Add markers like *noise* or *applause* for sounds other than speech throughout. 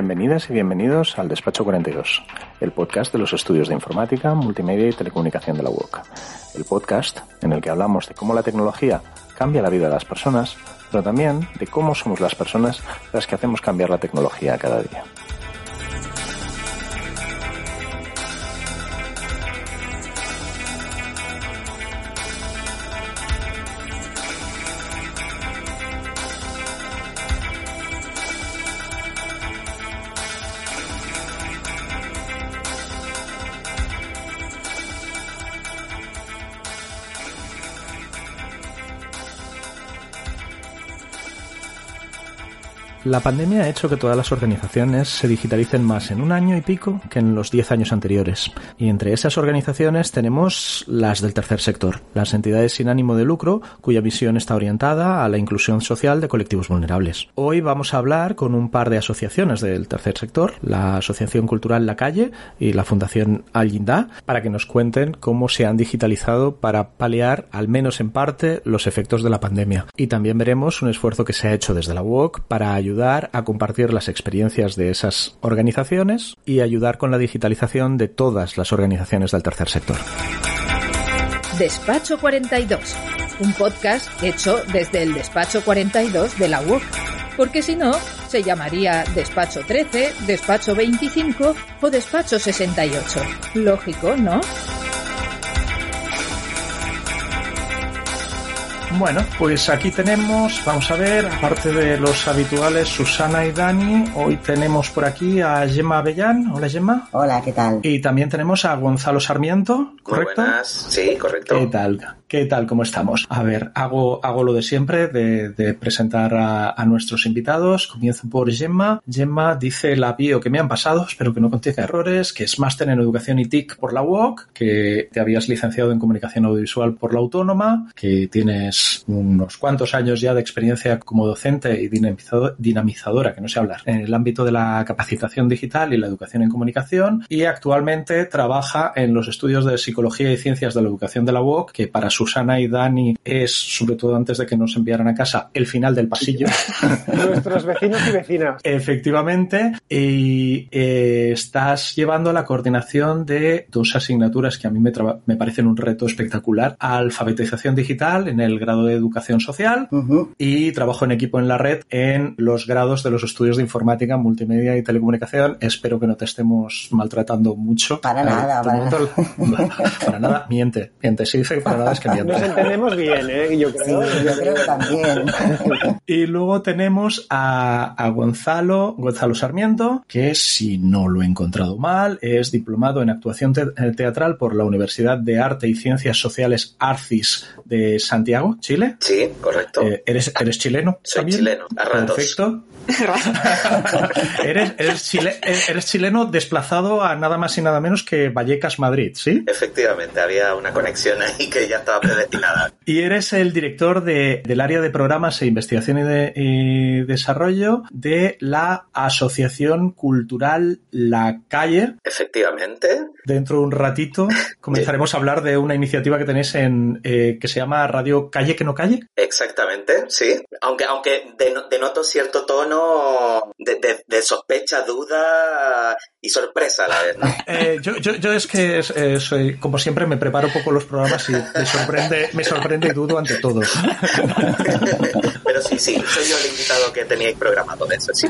Bienvenidas y bienvenidos al Despacho 42, el podcast de los estudios de informática, multimedia y telecomunicación de la UOC. El podcast en el que hablamos de cómo la tecnología cambia la vida de las personas, pero también de cómo somos las personas las que hacemos cambiar la tecnología cada día. La pandemia ha hecho que todas las organizaciones se digitalicen más en un año y pico que en los diez años anteriores. Y entre esas organizaciones tenemos las del tercer sector, las entidades sin ánimo de lucro, cuya visión está orientada a la inclusión social de colectivos vulnerables. Hoy vamos a hablar con un par de asociaciones del tercer sector, la Asociación Cultural La Calle y la Fundación Al para que nos cuenten cómo se han digitalizado para paliar, al menos en parte, los efectos de la pandemia. Y también veremos un esfuerzo que se ha hecho desde la UOC para ayudar a compartir las experiencias de esas organizaciones y ayudar con la digitalización de todas las organizaciones del tercer sector. Despacho 42, un podcast hecho desde el Despacho 42 de la UOC, porque si no, se llamaría Despacho 13, Despacho 25 o Despacho 68. Lógico, ¿no? Bueno, pues aquí tenemos, vamos a ver, aparte de los habituales Susana y Dani, hoy tenemos por aquí a Gemma Avellán. Hola Gemma. Hola, ¿qué tal? Y también tenemos a Gonzalo Sarmiento, ¿correcto? Muy buenas. Sí, correcto. ¿Qué tal? ¿Qué tal? ¿Cómo estamos? A ver, hago, hago lo de siempre, de, presentar a, a, nuestros invitados. Comienzo por Gemma. Gemma dice la bio que me han pasado, espero que no contenga errores, que es máster en Educación y TIC por la UOC, que te habías licenciado en Comunicación Audiovisual por la Autónoma, que tienes unos cuantos años ya de experiencia como docente y dinamizadora, que no sé hablar, en el ámbito de la capacitación digital y la educación en comunicación y actualmente trabaja en los estudios de psicología y ciencias de la educación de la UOC, que para Susana y Dani es, sobre todo antes de que nos enviaran a casa, el final del pasillo. *laughs* Nuestros vecinos y vecinas. Efectivamente. Y eh, estás llevando la coordinación de dos asignaturas que a mí me, me parecen un reto espectacular. Alfabetización digital en el grado de educación social y trabajo en equipo en la red en los grados de los estudios de informática, multimedia y telecomunicación. Espero que no te estemos maltratando mucho. Para nada, para nada. *laughs* para nada, miente, miente. Si dice que para nada es que Nos entendemos bien, ¿eh? Yo creo. yo creo que también. y luego tenemos a, a Gonzalo, Gonzalo Sarmiento, que si no lo he encontrado mal, es diplomado en actuación teatral por la Universidad de Arte y Ciencias Sociales ARCIS de Santiago, Chile. Sí, correcto. Eh, ¿eres, ¿Eres chileno? Soy chileno, a ratos. Perfecto. *laughs* eres, eres, chileno desplazado a nada más y nada menos que Vallecas, Madrid, ¿sí? Efectivamente, había una conexión ahí que ya estaba predestinada. Y eres el director de, del área de programas e investigación y, de, y desarrollo de la Asociación Cultural La Calle. Efectivamente. Dentro de un ratito *laughs* comenzaremos a hablar de una iniciativa que tenéis en eh, que se llama Radio Calle que no calle. Exactamente, sí. Aunque, aunque denoto cierto tono de, de, sospecha, duda y sorpresa a la vez. *laughs* Eh, yo, yo, yo, es que eh, soy, como siempre, me preparo poco los programas y me sorprende, me sorprende y dudo ante todo. *laughs* Pero sí, sí, soy yo el invitado que teníais programado de eso, sí.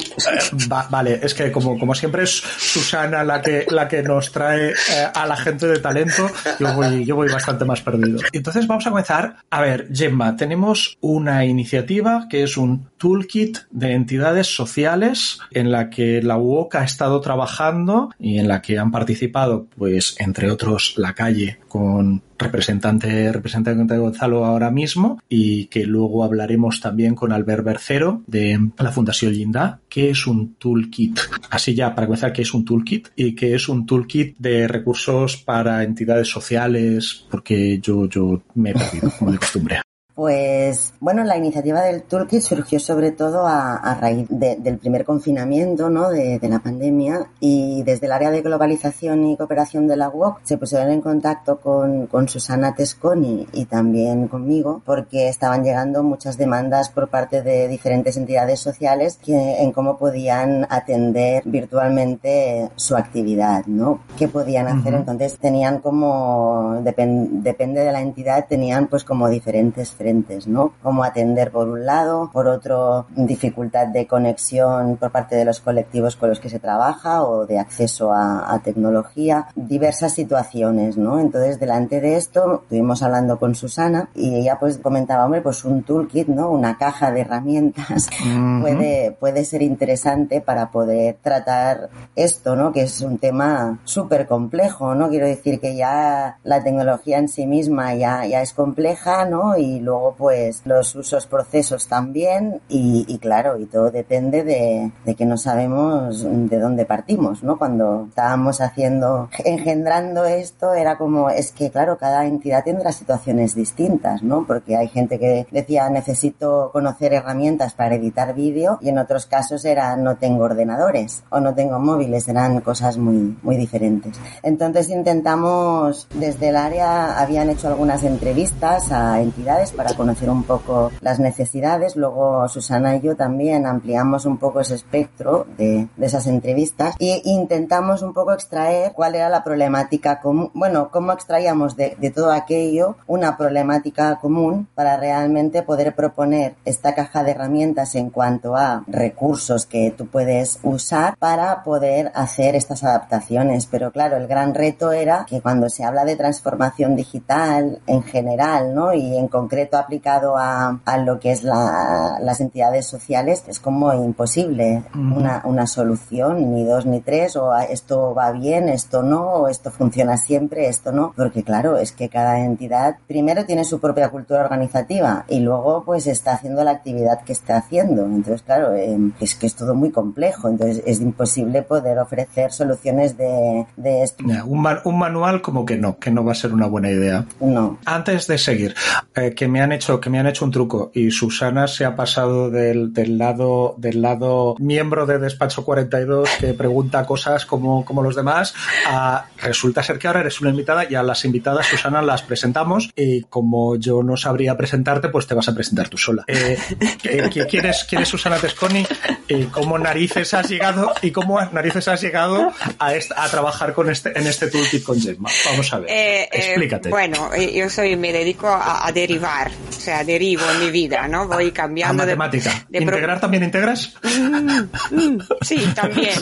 vale, es que como, como siempre es Susana la que, la que nos trae a la gente de talento, yo voy, yo voy bastante más perdido. Entonces vamos a comenzar. A ver, Gemma, tenemos una iniciativa que es un toolkit de entidades sociales en la que la UOC ha estado trabajando y en la que han participado, pues, entre otros, la calle con representante, representante de Gonzalo ahora mismo y que luego hablaremos también con Albert Bercero de la Fundación Linda, que es un toolkit, así ya para comenzar, que es un toolkit y que es un toolkit de recursos para entidades sociales, porque yo, yo me he perdido, como de costumbre. Pues bueno, la iniciativa del Toolkit surgió sobre todo a, a raíz de, del primer confinamiento ¿no? de, de, la pandemia y desde el área de globalización y cooperación de la UOC se pusieron en contacto con, con Susana Tesconi y también conmigo porque estaban llegando muchas demandas por parte de diferentes entidades sociales que, en cómo podían atender virtualmente su actividad, ¿no? ¿Qué podían hacer? Uh -huh. Entonces tenían como, depend, depende de la entidad, tenían pues como diferentes frentes, ¿no? Cómo atender por un lado, por otro dificultad de conexión por parte de los colectivos con los que se trabaja o de acceso a, a tecnología, diversas situaciones, ¿no? Entonces delante de esto estuvimos hablando con Susana y ella pues comentaba, hombre, pues un toolkit, ¿no? Una caja de herramientas *laughs* uh -huh. puede, puede ser interesante para poder tratar esto, ¿no? Que es un tema súper complejo, ¿no? Quiero decir que ya la tecnología en sí misma ya, ya es compleja, ¿no? Y luego pues los usos procesos también y, y claro, y todo depende de, de, que no sabemos de dónde partimos, ¿no? Cuando estábamos haciendo, engendrando esto, era como, es que claro, cada entidad tendrá situaciones distintas, ¿no? Porque hay gente que decía, necesito conocer herramientas para editar vídeo y en otros casos era, no tengo ordenadores o no tengo móviles, eran cosas muy, muy diferentes. Entonces intentamos, desde el área, habían hecho algunas entrevistas a entidades para conocer un poco las necesidades, luego Susana y yo también ampliamos un poco ese espectro de, de esas entrevistas e intentamos un poco extraer cuál era la problemática común, bueno, cómo extraíamos de, de todo aquello una problemática común para realmente poder proponer esta caja de herramientas en cuanto a recursos que tú puedes usar para poder hacer estas adaptaciones. Pero claro, el gran reto era que cuando se habla de transformación digital en general, ¿no? Y en concreto aplicado a, a lo que es la, las entidades sociales, es como imposible uh -huh. una, una solución, ni dos ni tres, o esto va bien, esto no, o esto funciona siempre, esto no, porque claro, es que cada entidad primero tiene su propia cultura organizativa y luego pues está haciendo la actividad que está haciendo. Entonces, claro, eh, es que es todo muy complejo, entonces es imposible poder ofrecer soluciones de, de esto. Un, man, un, manual como que no, que no va a ser una buena idea. No. Antes de seguir, eh, que me han hecho, que me han hecho un truco y Susana se ha pasado del, del lado, del lado miembro de Despacho 42 que *laughs* pregunta cosas como, como los demás, a, resulta ser que ahora eres una invitada y a las invitadas, Susana, las presentamos y como yo no sabría presentarte, pues te vas a presentar tú sola. Eh, ¿quién, es, ¿Quién es Susana Tesconi? ¿Y cómo narices has llegado y cómo narices has llegado a, esta, a trabajar con este, en este toolkit con Gemma? Vamos a ver. Eh, Explícate. Eh, bueno, yo soy, me dedico a, a, derivar, o sea, derivo en mi vida, ¿no? Voy cambiando a matemática. De, de ¿Integrar pro... también integras? Mm, mm, sí, también.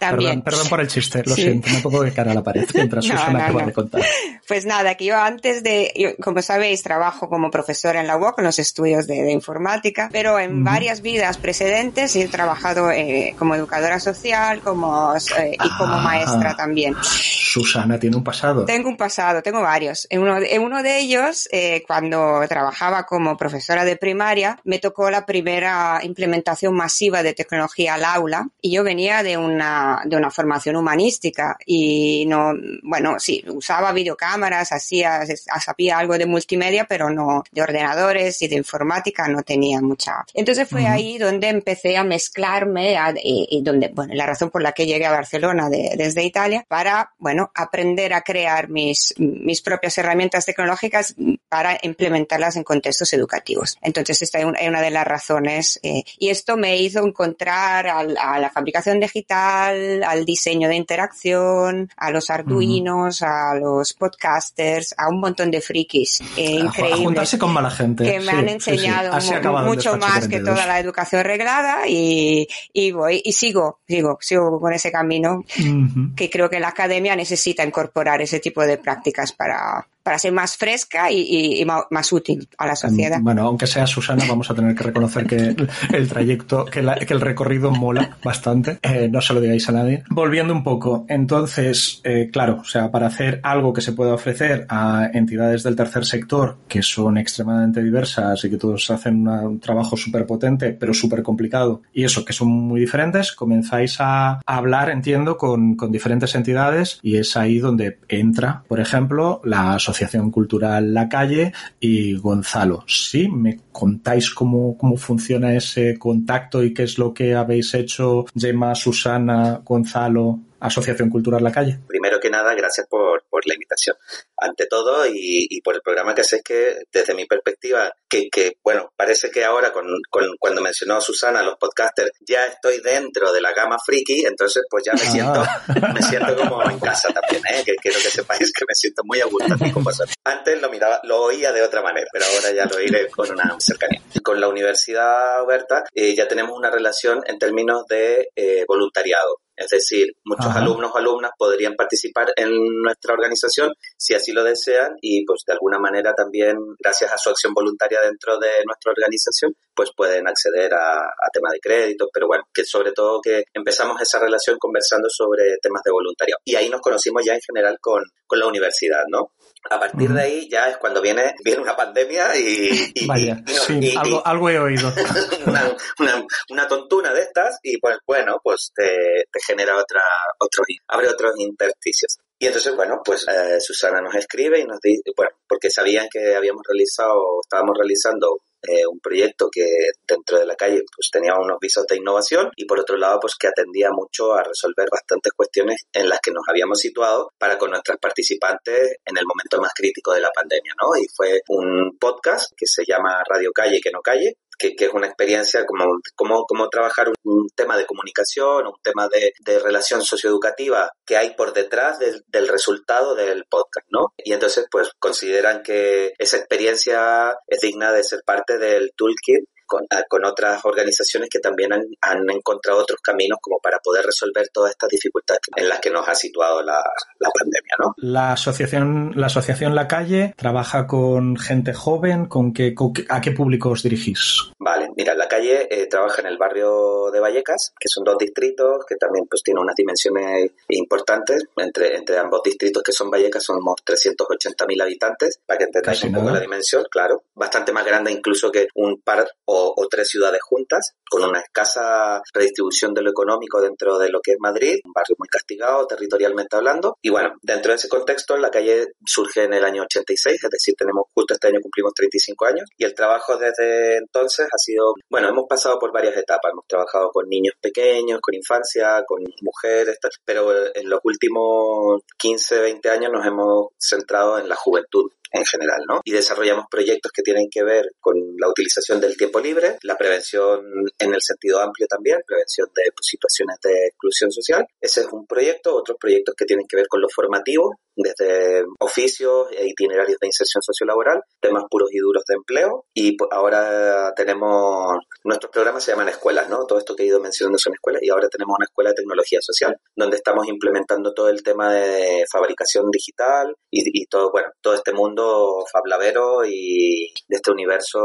también. Perdón, perdón, por el chiste, lo sí. siento, me pongo de cara a la pared mientras no, Susana no, acaba no. de contar. Pues nada, que yo antes de, yo, como sabéis, trabajo como profesora en la UOC, en los estudios de, de informática, pero en mm. varias vidas precedentes he trabajado eh, como educadora social como, eh, y como ah, maestra también. Susana tiene un pasado. Tengo un pasado, tengo varios. En uno, en uno de ellos, eh, cuando trabajaba como profesora de primaria, me tocó la primera implementación masiva de tecnología al aula y yo venía de una, de una formación humanística y no, bueno, sí, usaba videocámaras, hacía, sabía algo de multimedia, pero no de ordenadores y de informática no tenía mucha. Entonces fue uh -huh. ahí donde empecé a mezclarme a, y, y, donde, bueno, la razón por la que llegué a Barcelona de, desde Italia para, bueno, aprender a crear mis, mis propias herramientas tecnológicas para implementarlas en contextos educativos. Entonces esta es una de las razones eh, y esto me hizo encontrar al, a la fabricación digital, al diseño de interacción, a los arduinos, uh -huh. a los podcasters, a un montón de frikis eh, increíbles. juntarse con mala gente. Que me sí, han enseñado sí, sí. mucho más 42. que toda la educación reglada y, y voy y sigo, sigo, sigo con ese camino uh -huh. que creo que la academia necesita incorporar ese tipo de prácticas para, para ser más fresca y, y, y, más útil a la sociedad. Bueno, aunque sea Susana, vamos a tener que reconocer que el trayecto, que, la, que el recorrido mola bastante. Eh, no se lo digáis a nadie. Volviendo un poco, entonces, eh, claro, o sea, para hacer algo que se pueda ofrecer a entidades del tercer sector que son extremadamente diversas y que todos hacen una, un trabajo súper potente, pero súper complicado, y eso, que son muy diferentes, comenzáis a, a hablar, entiendo, con, con diferentes entidades y es ahí donde entra, por ejemplo, la asociación Asociación Cultural La Calle, y Gonzalo. ¿Sí? ¿Me contáis cómo, cómo funciona ese contacto y qué es lo que habéis hecho, Gemma, Susana, Gonzalo, Asociación Cultural La Calle? Primero que nada, gracias por, por la invitación. Ante todo, y, y, por el programa que sé que, desde mi perspectiva, que, que bueno, parece que ahora, con, con, cuando mencionó Susana los podcasters, ya estoy dentro de la gama friki, entonces pues ya me ah. siento, me siento como en casa también, ¿eh? que quiero que sepáis que me siento muy a gusto aquí con vosotros. Antes lo miraba, lo oía de otra manera, pero ahora ya lo oiré con una cercanía. Con la Universidad Huerta eh, ya tenemos una relación en términos de eh, voluntariado. Es decir, muchos Ajá. alumnos o alumnas podrían participar en nuestra organización si así lo desean y pues de alguna manera también gracias a su acción voluntaria dentro de nuestra organización pues pueden acceder a, a temas de créditos, pero bueno, que sobre todo que empezamos esa relación conversando sobre temas de voluntariado. Y ahí nos conocimos ya en general con, con la universidad, ¿no? A partir de ahí ya es cuando viene, viene una pandemia y... y Vaya, y, sí, y, algo, algo, he oído. *laughs* una, una, una, tontuna de estas y pues bueno, pues te, te genera otra, otros, abre otros intersticios. Y entonces, bueno, pues eh, Susana nos escribe y nos dice, bueno, porque sabían que habíamos realizado, estábamos realizando eh, un proyecto que dentro de la calle pues tenía unos visos de innovación y por otro lado pues que atendía mucho a resolver bastantes cuestiones en las que nos habíamos situado para con nuestras participantes en el momento más crítico de la pandemia, ¿no? Y fue un podcast que se llama Radio Calle que no calle, que, que, es una experiencia como, como, como trabajar un, un tema de comunicación, un tema de, de, relación socioeducativa que hay por detrás del, del, resultado del podcast, ¿no? Y entonces, pues, consideran que esa experiencia es digna de ser parte del toolkit con, con, otras organizaciones que también han, han, encontrado otros caminos como para poder resolver todas estas dificultades en las que nos ha situado la, la pandemia, ¿no? La asociación, la asociación La Calle trabaja con gente joven, ¿con qué, con qué, ¿a qué público os dirigís? Vale, mira, La Calle eh, trabaja en el barrio de Vallecas, que son dos distritos que también pues tienen unas dimensiones importantes, entre, entre ambos distritos que son Vallecas somos 380.000 habitantes, para que entendáis un poco la dimensión, claro, bastante más grande incluso que un par o o, tres ciudades juntas, con una escasa redistribución de lo económico dentro de lo que es Madrid, un barrio muy castigado territorialmente hablando. Y bueno, dentro de ese contexto, la calle surge en el año 86, es decir, tenemos justo este año cumplimos 35 años. Y el trabajo desde entonces ha sido, bueno, hemos pasado por varias etapas, hemos trabajado con niños pequeños, con infancia, con mujeres, pero en los últimos 15, 20 años nos hemos centrado en la juventud en general, ¿no? Y desarrollamos proyectos que tienen que ver con la utilización del tiempo libre, la prevención en el sentido amplio también, prevención de situaciones de exclusión social. Ese es un proyecto, otros proyectos que tienen que ver con lo formativo, desde oficios e itinerarios de inserción sociolaboral, temas puros y duros de empleo y ahora tenemos, nuestros programas se llaman escuelas, ¿no? Todo esto que he ido mencionando son escuelas y ahora tenemos una escuela de tecnología social donde estamos implementando todo el tema de fabricación digital y, y todo, bueno, todo este mundo fablavero y de este universo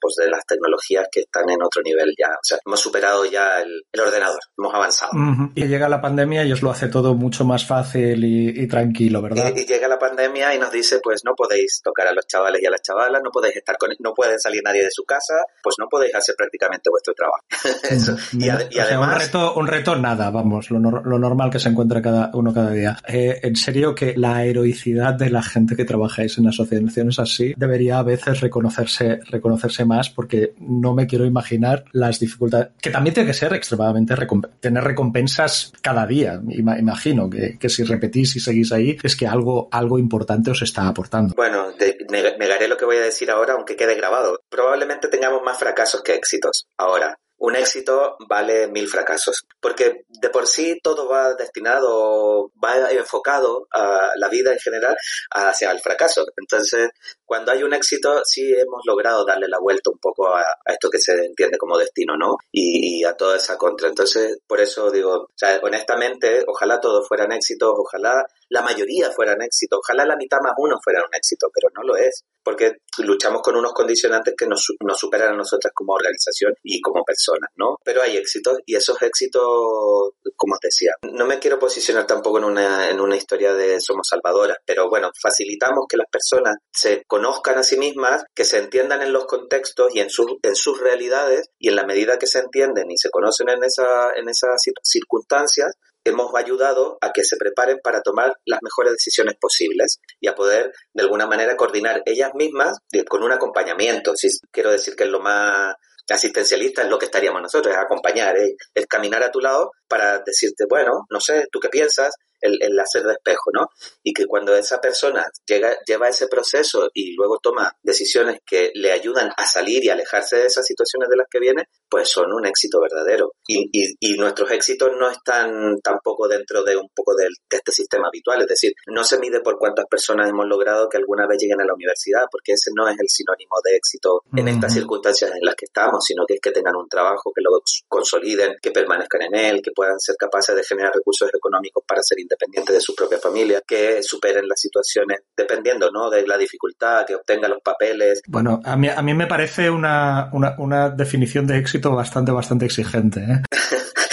pues de las tecnologías que están en otro nivel ya, o sea, hemos superado ya el, el ordenador, hemos avanzado. Uh -huh. Y llega la pandemia y os lo hace todo mucho más fácil y, y tranquilo ¿verdad? Y, y, llega la pandemia y nos dice, pues no podéis tocar a los chavales y a las chavalas, no podéis estar con, no pueden salir nadie de su casa, pues no podéis hacer prácticamente vuestro trabajo. *laughs* Eso. y, a, y o además... un reto, un reto nada, vamos, lo, lo, normal que se encuentra cada uno cada día. Eh, en serio que la heroicidad de la gente que trabajáis en asociaciones así debería a veces reconocerse, reconocerse más porque no me quiero imaginar las dificultades, que también tiene que ser extremadamente recomp tener recompensas cada día, imagino, que, que si repetís y seguís ahí, es que algo, algo importante os está aportando. Bueno, de, negaré lo que voy a decir ahora, aunque quede grabado. Probablemente tengamos más fracasos que éxitos. Ahora, un éxito vale mil fracasos, porque de por sí todo va destinado, va enfocado a la vida en general hacia el fracaso. Entonces, cuando hay un éxito, sí hemos logrado darle la vuelta un poco a, esto que se entiende como destino, ¿no? Y, a toda esa contra. Entonces, por eso digo, honestamente, ojalá todos fueran éxitos, ojalá la mayoría fueran éxitos, ojalá la mitad más uno fuera un éxito, pero no lo es, porque luchamos con unos condicionantes que nos, nos superan a nosotras como organización y como personas, ¿no? Pero hay éxitos y esos éxitos, como os decía, no me quiero posicionar tampoco en una, en una historia de somos salvadoras, pero bueno, facilitamos que las personas se conozcan a sí mismas, que se entiendan en los contextos y en, su, en sus realidades y en la medida que se entienden y se conocen en, esa, en esas circunstancias, hemos ayudado a que se preparen para tomar las mejores decisiones posibles y a poder de alguna manera coordinar ellas mismas con un acompañamiento. Si quiero decir que es lo más asistencialista es lo que estaríamos nosotros, es acompañar, es caminar a tu lado para decirte, bueno, no sé, ¿tú qué piensas? El, hacer de espejo, ¿no? Y que cuando esa persona llega, lleva ese proceso y luego toma decisiones que le ayudan a salir y alejarse de esas situaciones de las que viene, pues son un éxito verdadero. Y, y, nuestros éxitos no están tampoco dentro de un poco de, este sistema habitual, es decir, no se mide por cuántas personas hemos logrado que alguna vez lleguen a la universidad, porque ese no es el sinónimo de éxito en estas circunstancias en las que estamos, sino que es que tengan un trabajo, que lo consoliden, que permanezcan en él, que puedan ser capaces de generar recursos económicos para ser independiente de su propia familia, que superen las situaciones dependiendo ¿no? de la dificultad, que obtengan los papeles. Bueno, a mí, a mí me parece una, una, una definición de éxito bastante, bastante exigente. ¿eh? *laughs*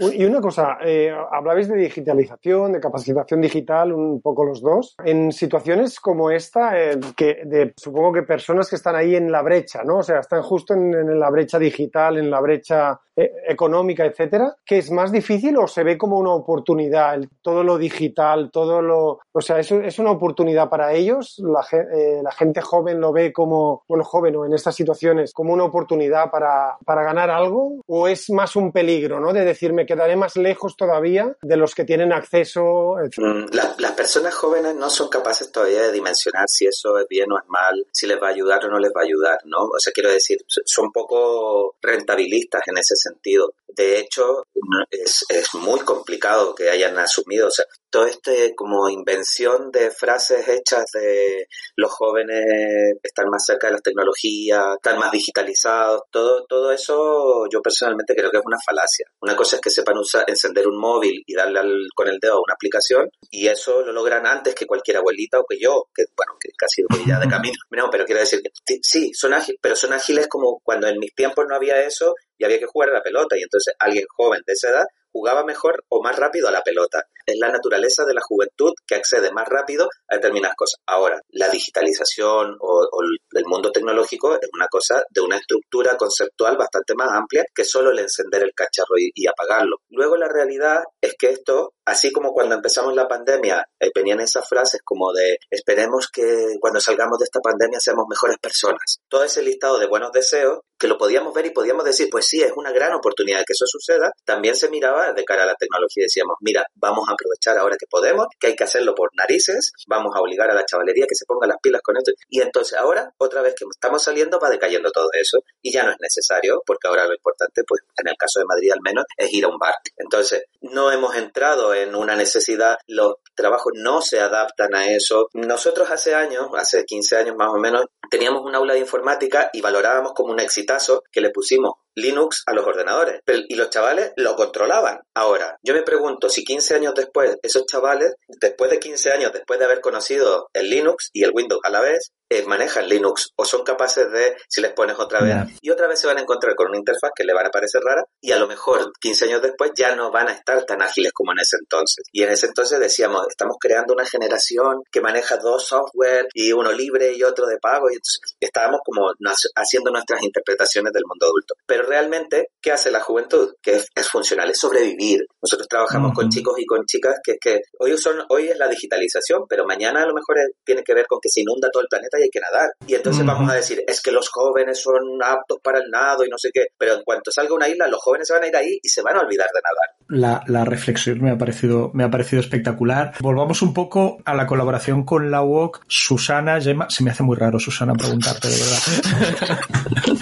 Y una cosa, eh, hablabais de digitalización, de capacitación digital, un poco los dos. En situaciones como esta, eh, que de, supongo que personas que están ahí en la brecha, ¿no? O sea, están justo en, en la brecha digital, en la brecha eh, económica, etcétera, que es más difícil o se ve como una oportunidad, todo lo digital, todo lo, o sea, es, es una oportunidad para ellos, la, eh, la, gente joven lo ve como, bueno, joven o en estas situaciones, como una oportunidad para, para ganar algo, o es más un peligro, ¿no? De decir, me quedaré más lejos todavía de los que tienen acceso. Mm, las personas jóvenes no son capaces todavía de dimensionar si eso es bien o es mal, si les va a ayudar o no les va a ayudar, ¿no? O sea, quiero decir, son poco rentabilistas en ese sentido sentido. De hecho, es, es muy complicado que hayan asumido, o sea, todo este como invención de frases hechas de los jóvenes están más cerca de las tecnologías, están más digitalizados, todo, todo eso yo personalmente creo que es una falacia. Una cosa es que sepan usar, encender un móvil y darle con el dedo a una aplicación y eso lo logran antes que cualquier abuelita o que yo, que bueno, que casi voy ya de *laughs* camino. No, pero quiero decir que sí, son ágiles, pero son ágiles como cuando en mis tiempos no había eso y había que jugar a la pelota y entonces alguien joven de esa edad jugaba mejor o más rápido a la pelota. Es la naturaleza de la juventud que accede más rápido a determinadas cosas. Ahora, la digitalización o, el mundo tecnológico es una cosa de una estructura conceptual bastante más amplia que solo el encender el cacharro y, apagarlo. Luego la realidad es que esto, así como cuando empezamos la pandemia, eh, venían esas frases como de esperemos que cuando salgamos de esta pandemia seamos mejores personas. Todo ese listado de buenos deseos que lo podíamos ver y podíamos decir, pues sí, es una gran oportunidad que eso suceda, también se miraba de cara a la tecnología y decíamos, mira, vamos a aprovechar ahora que podemos, que hay que hacerlo por narices, vamos a obligar a la chavalería que se ponga las pilas con esto. Y entonces ahora, otra vez que estamos saliendo, va decayendo todo eso y ya no es necesario, porque ahora lo importante, pues en el caso de Madrid al menos, es ir a un bar. Entonces, no hemos entrado en una necesidad, los trabajos no se adaptan a eso. Nosotros hace años, hace 15 años más o menos, teníamos un aula de informática y valorábamos como un éxito que le pusimos Linux a los ordenadores. y los chavales lo controlaban. Ahora, yo me pregunto si 15 años después, esos chavales, después de 15 años, después de haber conocido el Linux y el Windows a la vez, eh, manejan Linux o son capaces de, si les pones otra vez, y otra vez se van a encontrar con una interfaz que le van a parecer rara y a lo mejor 15 años después ya no van a estar tan ágiles como en ese entonces. Y en ese entonces decíamos, estamos creando una generación que maneja dos software y uno libre y otro de pago y entonces estábamos como haciendo nuestras interpretaciones del mundo adulto. Pero realmente, ¿qué hace la juventud? Que es, funcional, es sobrevivir. Nosotros trabajamos con chicos y con chicas que, que hoy, son, hoy es la digitalización, pero mañana a lo mejor tiene que ver con que se inunda todo el planeta y hay que nadar. Y entonces vamos a decir, es que los jóvenes son aptos para el nado y no sé qué, pero en cuanto salga una isla, los jóvenes se van a ir ahí y se van a olvidar de nadar. La, la reflexión me ha, parecido, me ha parecido espectacular. Volvamos un poco a la colaboración con la UOC. Susana, Gemma, se me hace muy raro, Susana, preguntarte de verdad.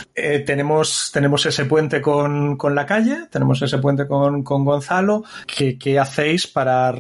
*laughs* Eh, tenemos, tenemos ese puente con, con, la calle, tenemos ese puente con, con Gonzalo. ¿Qué, ¿Qué, hacéis para,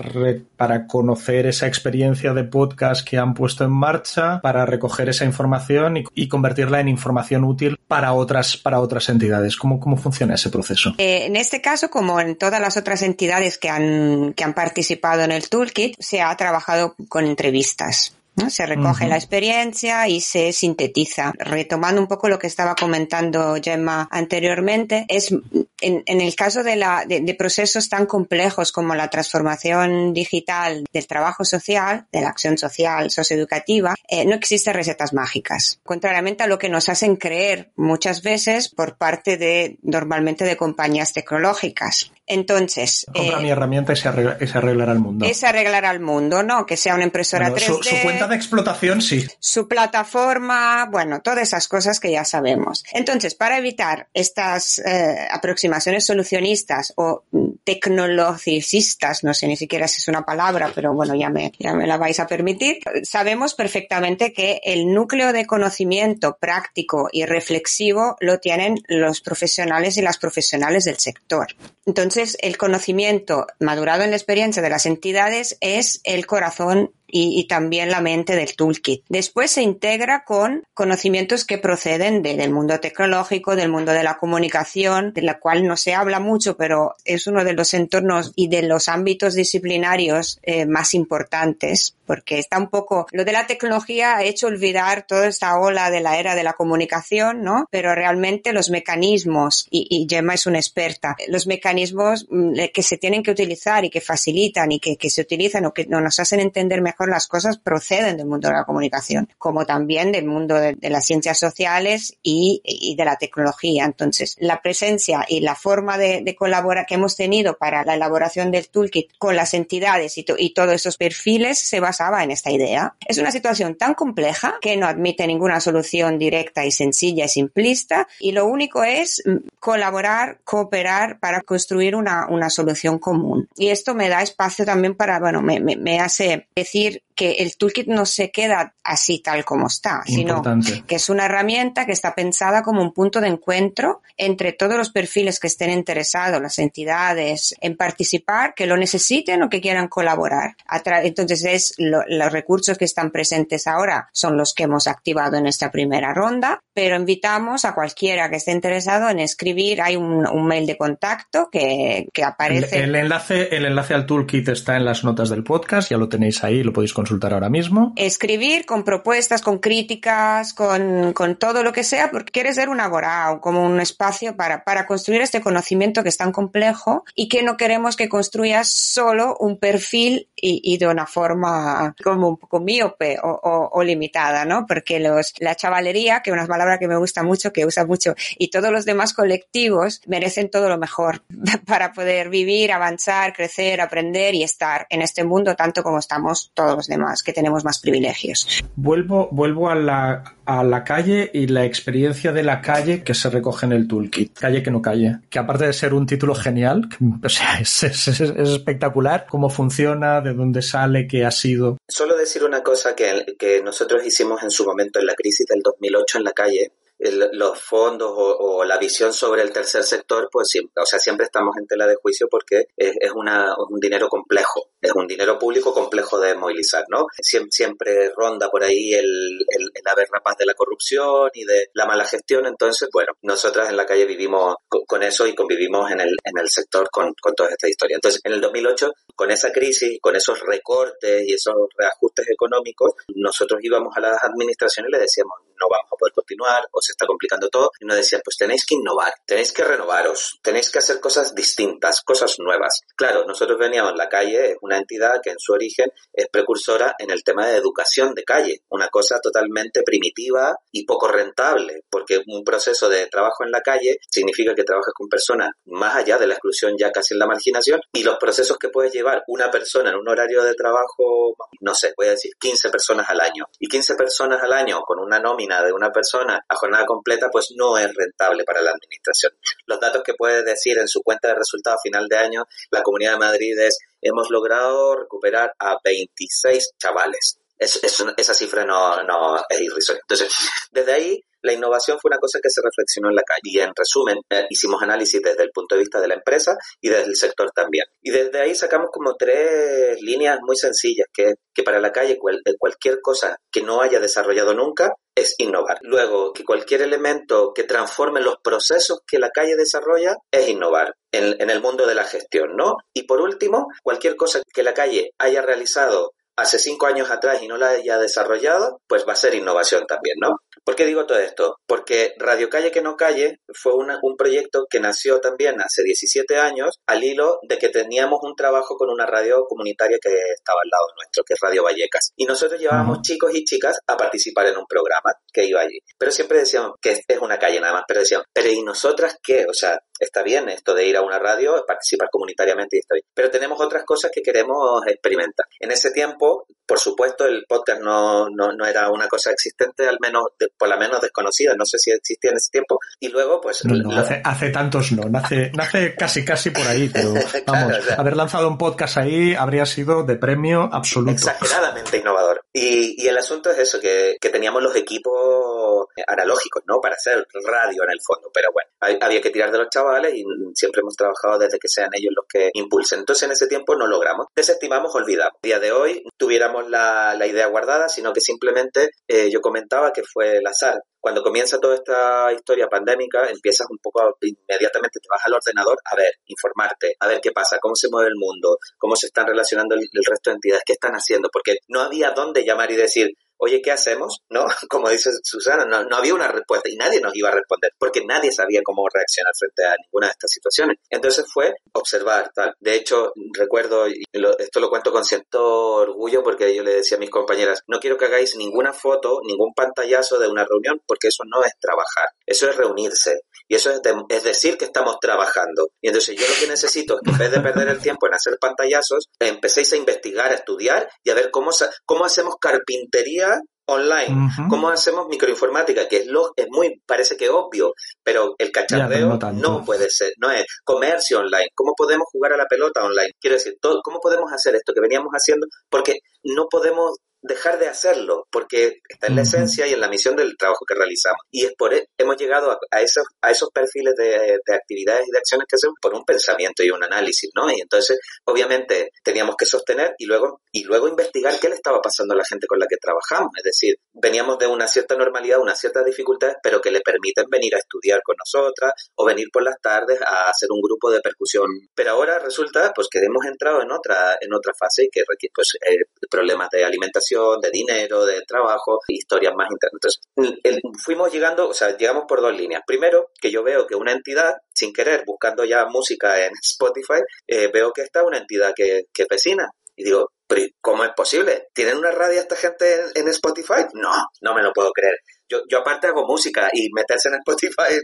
para conocer esa experiencia de podcast que han puesto en marcha, para recoger esa información y, y convertirla en información útil para otras, para otras entidades? ¿Cómo, cómo funciona ese proceso? Eh, en este caso, como en todas las otras entidades que han, que han participado en el toolkit, se ha trabajado con entrevistas. Se recoge la experiencia y se sintetiza. Retomando un poco lo que estaba comentando Gemma anteriormente, es en, el caso de, la, de, procesos tan complejos como la transformación digital del trabajo social, de la acción social, socioeducativa, eh, no existen recetas mágicas. Contrariamente a lo que nos hacen creer muchas veces por parte de, normalmente, de compañías tecnológicas. Entonces. Compra eh, mi herramienta y se, arreglará el mundo. Y se arreglará el mundo, ¿no? Que sea una impresora 3D. Su, cuenta de explotación, sí. Su plataforma, bueno, todas esas cosas que ya sabemos. Entonces, para evitar estas eh, aproximaciones solucionistas o tecnologicistas, no sé ni siquiera si es una palabra, pero bueno, ya me, ya me la vais a permitir, sabemos perfectamente que el núcleo de conocimiento práctico y reflexivo lo tienen los profesionales y las profesionales del sector. Entonces, el conocimiento madurado en la experiencia de las entidades es el corazón y, también la mente del toolkit. Después se integra con conocimientos que proceden del mundo tecnológico, del mundo de la comunicación, de la cual no se habla mucho, pero es uno de los entornos y de los ámbitos disciplinarios eh, más importantes, porque está un poco, lo de la tecnología ha hecho olvidar toda esta ola de la era de la comunicación, ¿no? Pero realmente los mecanismos, y, y Gemma es una experta, los mecanismos mm, que se tienen que utilizar y que facilitan y que, que se utilizan o que nos hacen entender mejor las cosas proceden del mundo de la comunicación, como también del mundo de, las ciencias sociales y, de la tecnología. Entonces, la presencia y la forma de, colaborar que hemos tenido para la elaboración del toolkit con las entidades y, y todos esos perfiles se basaba en esta idea. Es una situación tan compleja que no admite ninguna solución directa y sencilla y simplista y lo único es mm, colaborar, cooperar para construir una, una solución común. Y esto me da espacio también para, bueno, me, me hace decir made que el toolkit no se queda así tal como está, sino que es una herramienta que está pensada como un punto de encuentro entre todos los perfiles que estén interesados, las entidades, en participar, que lo necesiten o que quieran colaborar. Entonces, es los recursos que están presentes ahora son los que hemos activado en esta primera ronda, pero invitamos a cualquiera que esté interesado en escribir. Hay un, mail de contacto que, aparece. El, enlace, el enlace al toolkit está en las notas del podcast, ya lo tenéis ahí, lo podéis consultar ahora mismo. Escribir con propuestas, con críticas, con, todo lo que sea, porque quiere ser un agora como un espacio para, para construir este conocimiento que es tan complejo y que no queremos que construyas solo un perfil y, de una forma como un poco míope o, limitada, ¿no? Porque los, la chavalería, que es una palabra que me gusta mucho, que usa mucho, y todos los demás colectivos merecen todo lo mejor *laughs* para poder vivir, avanzar, crecer, aprender y estar en este mundo tanto como estamos todos los demás, que tenemos más privilegios. Vuelvo, vuelvo a la, a la calle y la experiencia de la calle que se recoge en el toolkit. Calle que no calle. Que aparte de ser un título genial, *laughs* o sea, es, espectacular cómo funciona, de dónde sale, qué ha sido. Solo decir una cosa que, que nosotros hicimos en su momento en la crisis del 2008 en la calle, los fondos o, la visión sobre el tercer sector, pues siempre, o sea, siempre estamos en tela de juicio porque es, es una, un dinero complejo, es un dinero público complejo de movilizar, ¿no? Siempre, ronda por ahí el, el, haber rapaz de la corrupción y de la mala gestión, entonces, bueno, nosotras en la calle vivimos con, eso y convivimos en el, en el sector con, con toda esta historia. Entonces, en el 2008, con esa crisis, con esos recortes y esos reajustes económicos, nosotros íbamos a las administraciones y le decíamos, no vamos a poder continuar, o se está complicando todo, y nos decían, pues tenéis que innovar, tenéis que renovaros, tenéis que hacer cosas distintas, cosas nuevas. Claro, nosotros veníamos en la calle, es una entidad que en su origen es precursora en el tema de educación de calle, una cosa totalmente primitiva y poco rentable, porque un proceso de trabajo en la calle significa que trabajas con personas más allá de la exclusión, ya casi en la marginación, y los procesos que puede llevar una persona en un horario de trabajo, no sé, voy a decir 15 personas al año, y 15 personas al año con una nómina de una persona a jornada completa, pues no es rentable para la administración. Los datos que puede decir en su cuenta de resultados final de año la Comunidad de Madrid es hemos logrado recuperar a 26 chavales. Es, esa cifra no, no es irrisoria. Entonces, desde ahí la innovación fue una cosa que se reflexionó en la calle y en resumen eh, hicimos análisis desde el punto de vista de la empresa y desde el sector también. Y desde ahí sacamos como tres líneas muy sencillas que, que para la calle eh, cualquier cosa que no haya desarrollado nunca es innovar. Luego, que cualquier elemento que transforme los procesos que la calle desarrolla es innovar en, en el mundo de la gestión, ¿no? Y por último, cualquier cosa que la calle haya realizado hace cinco años atrás y no la haya desarrollado, pues va a ser innovación también, ¿no? ¿Por qué digo todo esto? Porque Radio Calle que no calle fue un proyecto que nació también hace 17 años al hilo de que teníamos un trabajo con una radio comunitaria que estaba al lado nuestro, que es Radio Vallecas. Y nosotros llevábamos chicos y chicas a participar en un programa que iba allí. Pero siempre decíamos que es una calle nada más, pero decíamos, pero ¿y nosotras qué? O sea, está bien esto de ir a una radio, participar comunitariamente y está bien. Pero tenemos otras cosas que queremos experimentar. En ese tiempo, por supuesto, el podcast no, no, no era una cosa existente, al menos, por la menos desconocida. No sé si existía en ese tiempo. Y luego, pues... No, hace, hace, tantos no. Nace, nace casi, casi por ahí, pero *laughs* vamos, haber lanzado un podcast ahí habría sido de premio absoluto. Exageradamente innovador. Y, y el asunto es eso, que, que teníamos los equipos analógicos, ¿no? Para hacer radio en el fondo. Pero bueno, había que tirar de los chavos y siempre hemos trabajado desde que sean ellos los que impulsen. Entonces en ese tiempo no logramos. Desestimamos, olvidamos. A día de hoy tuviéramos la, idea guardada, sino que simplemente eh, yo comentaba que fue el azar. Cuando comienza toda esta historia pandémica, empiezas un poco, inmediatamente te vas al ordenador a ver, informarte, a ver qué pasa, cómo se mueve el mundo, cómo se están relacionando el, el resto de entidades, qué están haciendo, porque no había dónde llamar y decir, oye, ¿qué hacemos? ¿No? *laughs* Como dice Susana, no, había una respuesta y nadie nos iba a responder porque nadie sabía cómo reaccionar frente a ninguna de estas situaciones. Entonces fue observar tal. De hecho, recuerdo, y esto lo cuento con cierto orgullo porque yo le decía a mis compañeras, no quiero que hagáis ninguna foto, ningún pantallazo de una reunión porque eso no es trabajar, eso es reunirse. Y eso es, es decir que estamos trabajando. Y entonces yo lo que necesito es que en vez de perder el tiempo en hacer pantallazos, empecéis a investigar, a estudiar y a ver cómo, cómo hacemos carpintería online. ¿Cómo hacemos microinformática? Que es, lo, es muy, parece que obvio, pero el cacharreo no, puede ser, no es comercio online. ¿Cómo podemos jugar a la pelota online? Quiero decir, todo, ¿cómo podemos hacer esto que veníamos haciendo? Porque no podemos dejar de hacerlo, porque está en la esencia y en la misión del trabajo que realizamos. Y es por e, hemos llegado a, esos, a esos perfiles de, actividades y de acciones que hacemos por un pensamiento y un análisis, ¿no? Y entonces, obviamente, teníamos que sostener y luego, y luego investigar qué le estaba pasando a la gente con la que trabajamos. Es decir, veníamos de una cierta normalidad, unas ciertas dificultades, pero que le permiten venir a estudiar con nosotras o venir por las tardes a hacer un grupo de percusión. Pero ahora resulta, pues, que hemos entrado en otra, en otra fase y que requiere, pues, eh, problemas de alimentación de dinero, de trabajo, historias más internas. Entonces, fuimos llegando, o sea, llegamos por dos líneas. Primero, que yo veo que una entidad, sin querer, buscando ya música en *laughs* Spotify, eh, veo que está una entidad que, que vecina. Y digo, pero ¿cómo es posible? ¿Tienen una radio esta gente en, Spotify? No, no me lo puedo creer. Yo, yo aparte hago música y meterse en *laughs* Spotify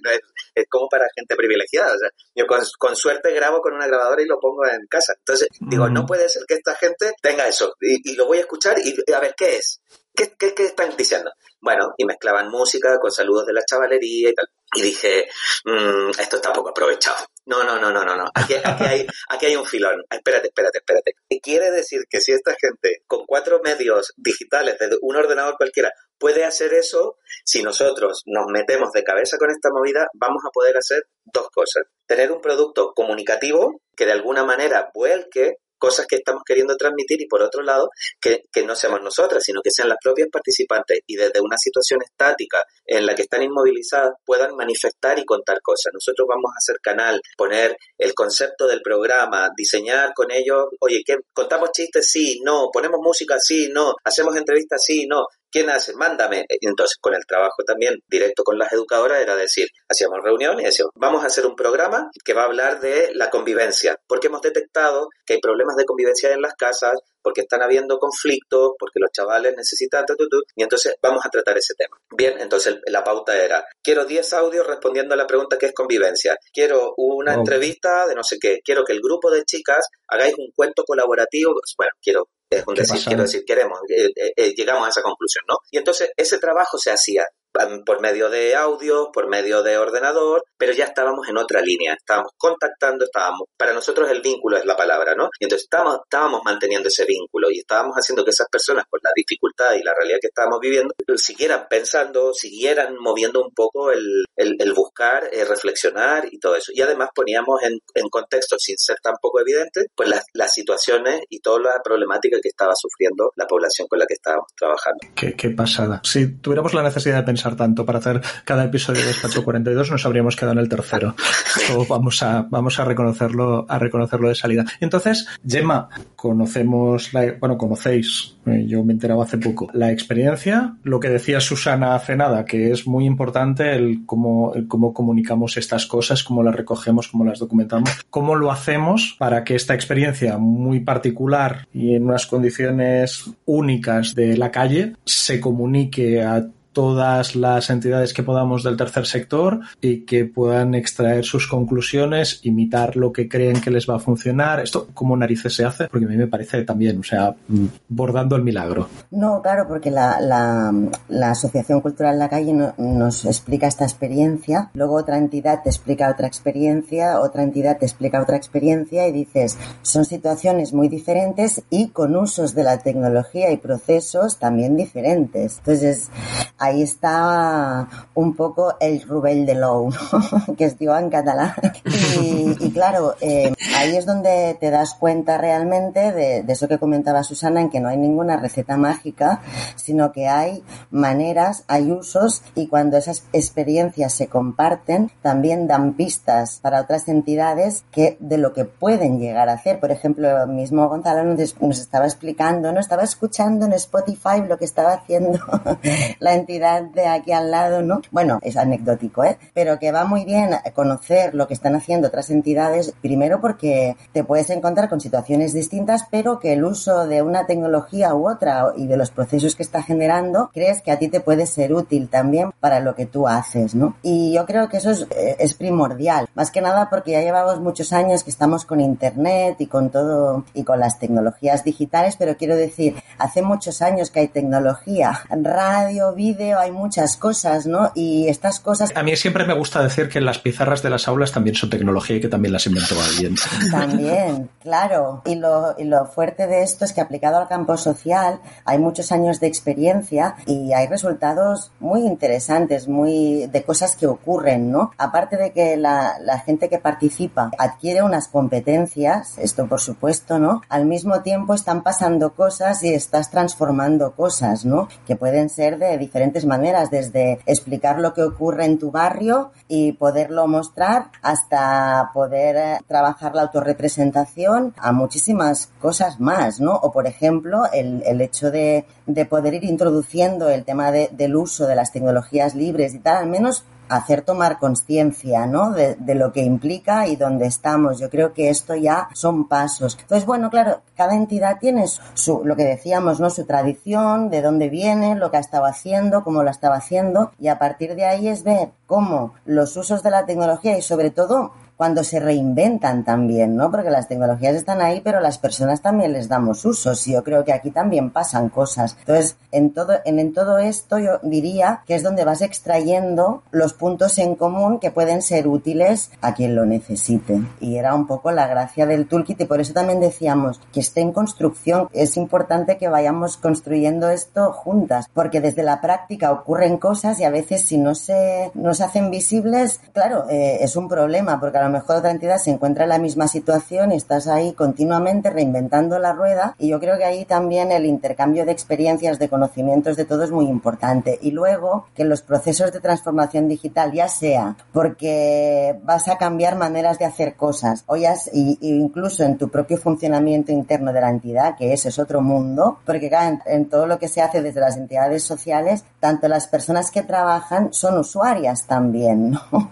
es, como para gente privilegiada. O sea, yo con, suerte grabo con una grabadora y lo pongo en casa. Entonces, digo, no puede ser que esta gente tenga eso. Y, y lo voy a escuchar y a ver qué es. ¿Qué, qué, qué están diciendo? Bueno, y mezclaban música con saludos de la chavalería y tal. Y dije, mmm, esto está poco aprovechado. No, no, no, no, no, no. Aquí, aquí, hay, aquí hay un filón. Espérate, espérate, espérate. Quiere decir que si esta gente con cuatro medios digitales de un ordenador cualquiera puede hacer eso, si nosotros nos metemos de cabeza con esta movida, vamos a poder hacer dos cosas. Tener un producto comunicativo que de alguna manera vuelque cosas que estamos queriendo transmitir y por otro lado, que, no seamos nosotras, sino que sean las propias participantes y desde una situación estática en la que están inmovilizadas puedan manifestar y contar cosas. Nosotros vamos a hacer canal, poner el concepto del programa, diseñar con ellos, oye, ¿qué, ¿contamos chistes? Sí, no, ponemos música? Sí, no, hacemos entrevistas? Sí, no. ¿Quién hace? Mándame. Entonces, con el trabajo también directo con las educadoras era decir, hacíamos reuniones y decíamos, vamos a hacer un programa que va a hablar de la convivencia, porque hemos detectado que hay problemas de convivencia en las casas, porque están habiendo conflictos, porque los chavales necesitan, y entonces vamos a tratar ese tema. Bien, entonces la pauta era, quiero 10 audios respondiendo a la pregunta que es convivencia, quiero una entrevista de no sé qué, quiero que el grupo de chicas hagáis un cuento colaborativo, bueno, quiero es un decir, quiero decir, queremos, eh, eh, eh, llegamos a esa conclusión, ¿no? Y entonces ese trabajo se hacía por medio de audio, por medio de ordenador, pero ya estábamos en otra línea, estábamos contactando, estábamos, para nosotros el vínculo es la palabra, ¿no? Y entonces estábamos, estábamos manteniendo ese vínculo y estábamos haciendo que esas personas, con la dificultad y la realidad que estábamos viviendo, siguieran pensando, siguieran moviendo un poco el, el, buscar, eh, reflexionar y todo eso. Y además poníamos en, en contexto, sin ser tampoco evidente, pues las, las situaciones y toda la problemática que estaba sufriendo la población con la que estábamos trabajando. Qué, qué pasada. Si tuviéramos la necesidad de pensar pensar tanto. Para hacer cada episodio de Despacho 42 nos habríamos quedado en el tercero. *laughs* o vamos a, vamos a reconocerlo, a reconocerlo de salida. Entonces, Gemma, conocemos la, bueno, conocéis, eh, yo me he enterado hace poco, la experiencia, lo que decía Susana hace nada, que es muy importante el cómo, el cómo comunicamos estas cosas, cómo las recogemos, cómo las documentamos, cómo lo hacemos para que esta experiencia muy particular y en unas condiciones únicas de la calle se comunique a todas las entidades que podamos del tercer sector y que puedan extraer sus conclusiones, imitar lo que creen que les va a funcionar. Esto, ¿cómo narices se hace? Porque a mí me parece también, o sea, bordando el milagro. No, claro, porque la, la, Asociación Cultural La Calle nos explica esta experiencia, luego otra entidad te explica otra experiencia, otra entidad te explica otra experiencia y dices, son situaciones muy diferentes y con usos de la tecnología y procesos también diferentes. Entonces, ahí está un poco el Rubel de Lou, *laughs* que es diu en catalán. Y, claro, eh, ahí es donde te das cuenta realmente de, eso que comentaba Susana, en que no hay ninguna receta mágica, sino que hay maneras, hay usos y cuando esas experiencias se comparten, también dan pistas para otras entidades que de lo que pueden llegar a hacer. Por ejemplo, mismo Gonzalo nos, nos estaba explicando, no estaba escuchando en Spotify lo que estaba haciendo *laughs* la entidad de aquí al lado, ¿no? Bueno, es anecdótico, ¿eh? Pero que va muy bien conocer lo que están haciendo otras entidades, primero porque te puedes encontrar con situaciones distintas, pero que el uso de una tecnología u otra y de los procesos que está generando, crees que a ti te puede ser útil también para lo que tú haces, ¿no? Y yo creo que eso es, eh, es primordial, más que nada porque ya llevamos muchos años que estamos con Internet y con todo y con las tecnologías digitales, pero quiero decir, hace muchos años que hay tecnología, radio, vídeo, hay muchas cosas, ¿no? Y estas cosas... A mí siempre me gusta decir que las pizarras de las aulas también son tecnología y que también las inventó alguien. *laughs* También, claro. Y lo, y lo fuerte de esto es que aplicado al campo social hay muchos años de experiencia y hay resultados muy interesantes, muy de cosas que ocurren, ¿no? Aparte de que la, la gente que participa adquiere unas competencias, esto por supuesto, ¿no? Al mismo tiempo están pasando cosas y estás transformando cosas, ¿no? Que pueden ser de diferentes maneras, desde explicar lo que ocurre en tu barrio y poderlo mostrar hasta poder eh, trabajar la autorrepresentación a muchísimas cosas más, ¿no? O por ejemplo, el, el hecho de, de, poder ir introduciendo el tema de, del uso de las tecnologías libres y tal, al menos hacer tomar conciencia, ¿no? De, lo que implica y dónde estamos. Yo creo que esto ya son pasos. Entonces, bueno, claro, cada entidad tiene su, lo que decíamos, ¿no? Su tradición, de dónde viene, lo que ha estado haciendo, cómo lo estaba haciendo, y a partir de ahí es ver cómo los usos de la tecnología y sobre todo cuando se reinventan también, ¿no? Porque las tecnologías están ahí, pero las personas también les damos usos y yo creo que aquí también pasan cosas. Entonces, en todo, en, en todo esto yo diría que es donde vas extrayendo los puntos en común que pueden ser útiles a quien lo necesite. Y era un poco la gracia del toolkit y por eso también decíamos que esté en construcción. Es importante que vayamos construyendo esto juntas, porque desde la práctica ocurren cosas y a veces si no se, no se hacen visibles, claro, eh, es un problema, porque lo mejor otra entidad se encuentra en la misma situación y estás ahí continuamente reinventando la rueda y yo creo que ahí también el intercambio de experiencias, de conocimientos de todo es muy importante. Y luego que los procesos de transformación digital, ya sea porque vas a cambiar maneras de hacer cosas o ya, y, incluso en tu propio funcionamiento interno de la entidad, que ese es otro mundo, porque en, en todo lo que se hace desde las entidades sociales, tanto las personas que trabajan son usuarias también *laughs* ¿no?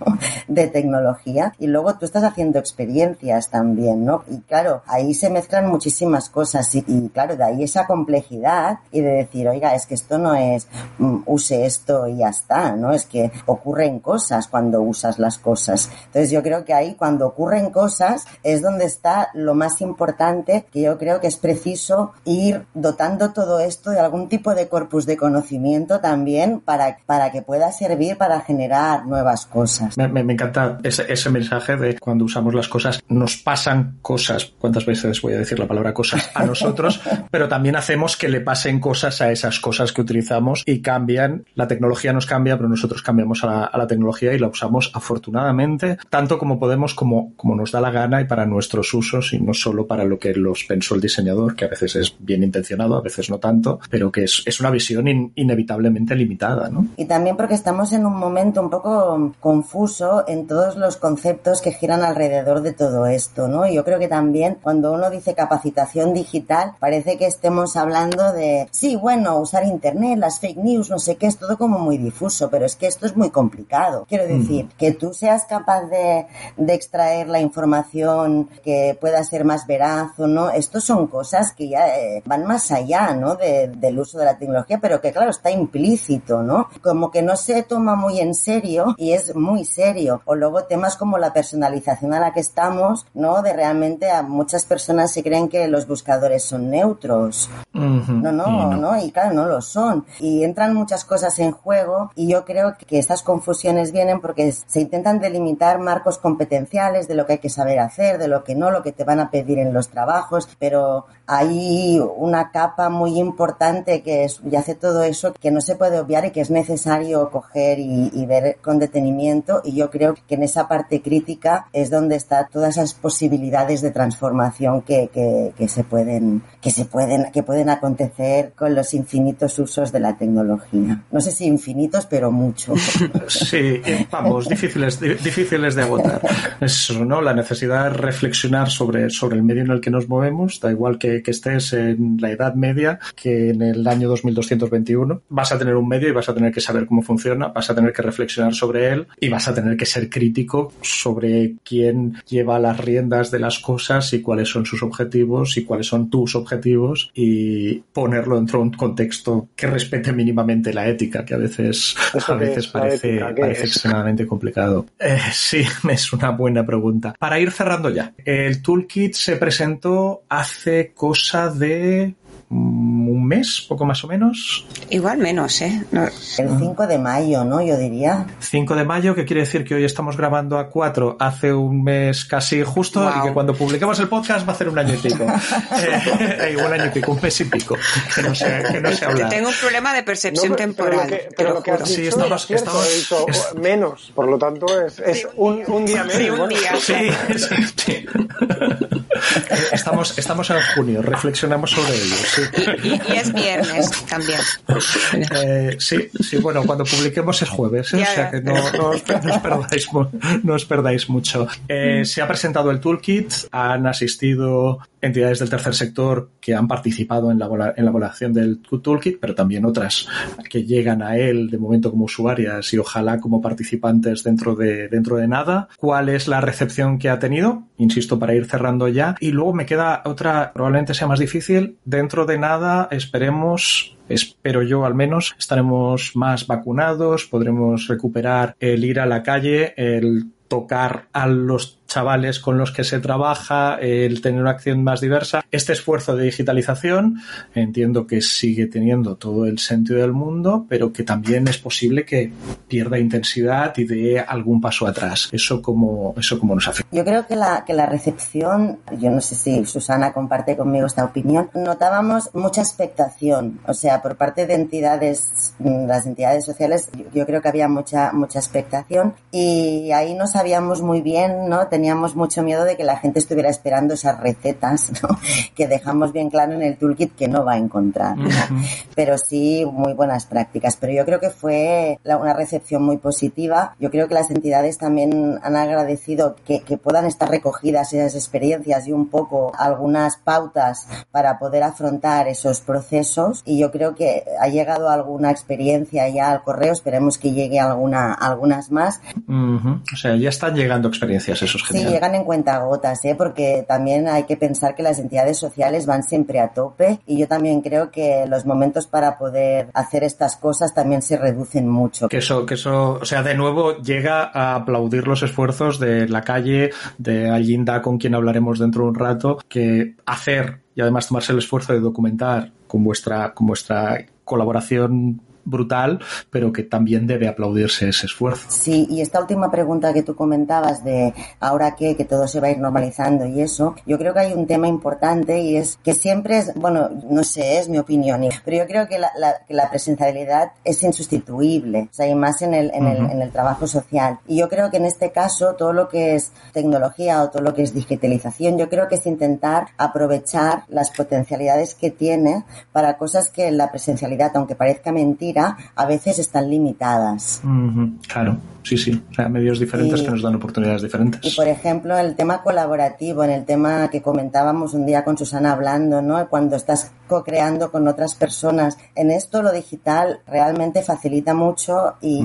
de tecnología y luego luego tú estás haciendo experiencias también, ¿no? Y claro, ahí se mezclan muchísimas cosas y, claro, de ahí esa complejidad y de decir, oiga, es que esto no es mm, use esto y ya está, ¿no? Es que ocurren cosas cuando usas las cosas. Entonces yo creo que ahí cuando ocurren cosas es donde está lo más importante que yo creo que es preciso ir dotando todo esto de algún tipo de corpus de conocimiento también para, para que pueda servir para generar nuevas cosas. Me, me encanta ese, ese mensaje sucede cuando usamos las cosas, nos pasan cosas, ¿cuántas veces voy a decir la palabra cosas? A nosotros, *laughs* pero también hacemos que le pasen cosas a esas cosas que utilizamos y cambian, la tecnología nos cambia, pero nosotros cambiamos a la, a la tecnología y la usamos afortunadamente, tanto como podemos, como, como nos da la gana y para nuestros usos y no solo para lo que los pensó el diseñador, que a veces es bien intencionado, a veces no tanto, pero que es, es una visión in, inevitablemente limitada, ¿no? Y también porque estamos en un momento un poco confuso en todos los conceptos que giran alrededor de todo esto, ¿no? Yo creo que también cuando uno dice capacitación digital, parece que estemos hablando de, sí, bueno, usar internet, las fake news, no sé qué, es todo como muy difuso, pero es que esto es muy complicado. Quiero decir, mm. que tú seas capaz de, de extraer la información que pueda ser más veraz o no, estos son cosas que ya eh, van más allá, ¿no? De, del uso de la tecnología, pero que claro, está implícito, ¿no? Como que no se toma muy en serio y es muy serio. O luego temas como la personalización a la que estamos, ¿no? De realmente a muchas personas se creen que los buscadores son neutros. Uh -huh. No, no, no, no, y claro, no lo son. Y entran muchas cosas en juego y yo creo que estas confusiones vienen porque se intentan delimitar marcos competenciales de lo que hay que saber hacer, de lo que no, lo que te van a pedir en los trabajos, pero hay una capa muy importante que hace todo eso que no se puede obviar y que es necesario coger y, y, ver con detenimiento y yo creo que en esa parte crítica es donde está todas esas posibilidades de transformación que, que, que se pueden que se pueden que pueden acontecer con los infinitos usos de la tecnología. No sé si infinitos pero mucho. *laughs* Sí vamos difíciles difíciles de agotar. Eso no la necesidad de reflexionar sobre sobre el medio en el que nos movemos da igual que, que estés en la Edad Media que en el año 2221 vas a tener un medio y vas a tener que saber cómo funciona, vas a tener que reflexionar sobre él y vas a tener que ser crítico sobre quién lleva las riendas de las cosas y cuáles son sus objetivos y cuáles son tus objetivos y ponerlo dentro de un contexto que respete mínimamente la ética, que a veces, a veces parece, parece extremadamente complicado. Eh, sí, *laughs* es una buena pregunta. Para ir cerrando ya, el toolkit se presentó hace cosa de un mes, poco más o menos. Igual menos, ¿eh? No. El 5 de mayo, ¿no? Yo diría. 5 de mayo, que quiere decir que hoy estamos grabando a 4 hace un mes casi justo wow. y que cuando publiquemos el podcast va a hacer un año y pico. *laughs* eh, un año y pico, un mes y pico. Que no sé, que no sé hablar. Tengo un problema de percepción no, temporal. Pero lo que, pero lo que has sí, dicho estamos, es cierto, estamos, dicho, es, menos, por lo tanto es, es sí, un, un, día menos. Sí, un día. Sí, *laughs* sí, sí. Estamos, estamos en junio, reflexionamos sobre ello. Sí. Y, y, es viernes también. Eh, sí, sí, bueno, cuando publiquemos es jueves, ¿eh? ya, o sea que no, no, os, no, os, perdáis, no os perdáis mucho. Eh, se ha presentado el toolkit, han asistido entidades del tercer sector que han participado en la, en la elaboración del toolkit, pero también otras que llegan a él de momento como usuarias y ojalá como participantes dentro de, dentro de nada. ¿Cuál es la recepción que ha tenido? Insisto, para ir cerrando ya. Y luego me queda otra, probablemente sea más difícil. Dentro de nada, esperemos espero yo al menos, estaremos más vacunados, podremos recuperar el ir a la calle, el tocar a los chavales con los que se trabaja, el tener una acción más diversa. Este esfuerzo de digitalización entiendo que sigue teniendo todo el sentido del mundo, pero que también es posible que pierda intensidad y dé algún paso atrás. Eso como, eso como nos afecta. Yo creo que la, que la recepción, yo no sé si Susana comparte conmigo esta opinión, notábamos mucha expectación, o sea, por parte de entidades, las entidades sociales, yo, yo creo que había mucha, mucha expectación y ahí no sabíamos muy bien, ¿no? teníamos mucho miedo de que la gente estuviera esperando esas recetas ¿no? *laughs* que dejamos bien claro en el toolkit que no va a encontrar. ¿no? Uh -huh. Pero sí, muy buenas prácticas. Pero yo creo que fue una recepción muy positiva. Yo creo que las entidades también han agradecido que, que puedan estar recogidas esas experiencias y un poco algunas pautas para poder afrontar esos procesos. Y yo creo que ha llegado alguna experiencia ya al correo. Esperemos que llegue alguna, algunas más. Uh -huh. O sea, ya están llegando experiencias esos Sí, llegan en cuentagotas, ¿eh? porque también hay que pensar que las entidades sociales van siempre a tope y yo también creo que los momentos para poder hacer estas cosas también se reducen mucho. Que eso, que eso, o sea, de nuevo llega a aplaudir los esfuerzos de la calle, de Allinda, con quien hablaremos dentro de un rato, que hacer y además tomarse el esfuerzo de documentar con vuestra, con vuestra colaboración brutal, pero que también debe aplaudirse ese esfuerzo. Sí, y esta última pregunta que tú comentabas de ahora qué, que todo se va a ir normalizando y eso, yo creo que hay un tema importante y es que siempre es, bueno, no sé, es mi opinión, pero yo creo que la, la, presencialidad es insustituible, o sea, y más en el, en, el, en el trabajo social. Y yo creo que en este caso todo lo que es tecnología o todo lo que es digitalización, yo creo que es intentar aprovechar las potencialidades que tiene para cosas que la presencialidad, aunque parezca mentira, a veces están limitadas. Claro, sí, sí. O sea, medios diferentes que nos dan oportunidades diferentes. Y por ejemplo, el tema colaborativo, en el tema que comentábamos un día con Susana hablando, ¿no? Cuando estás co-creando con otras personas. En esto lo digital realmente facilita mucho y,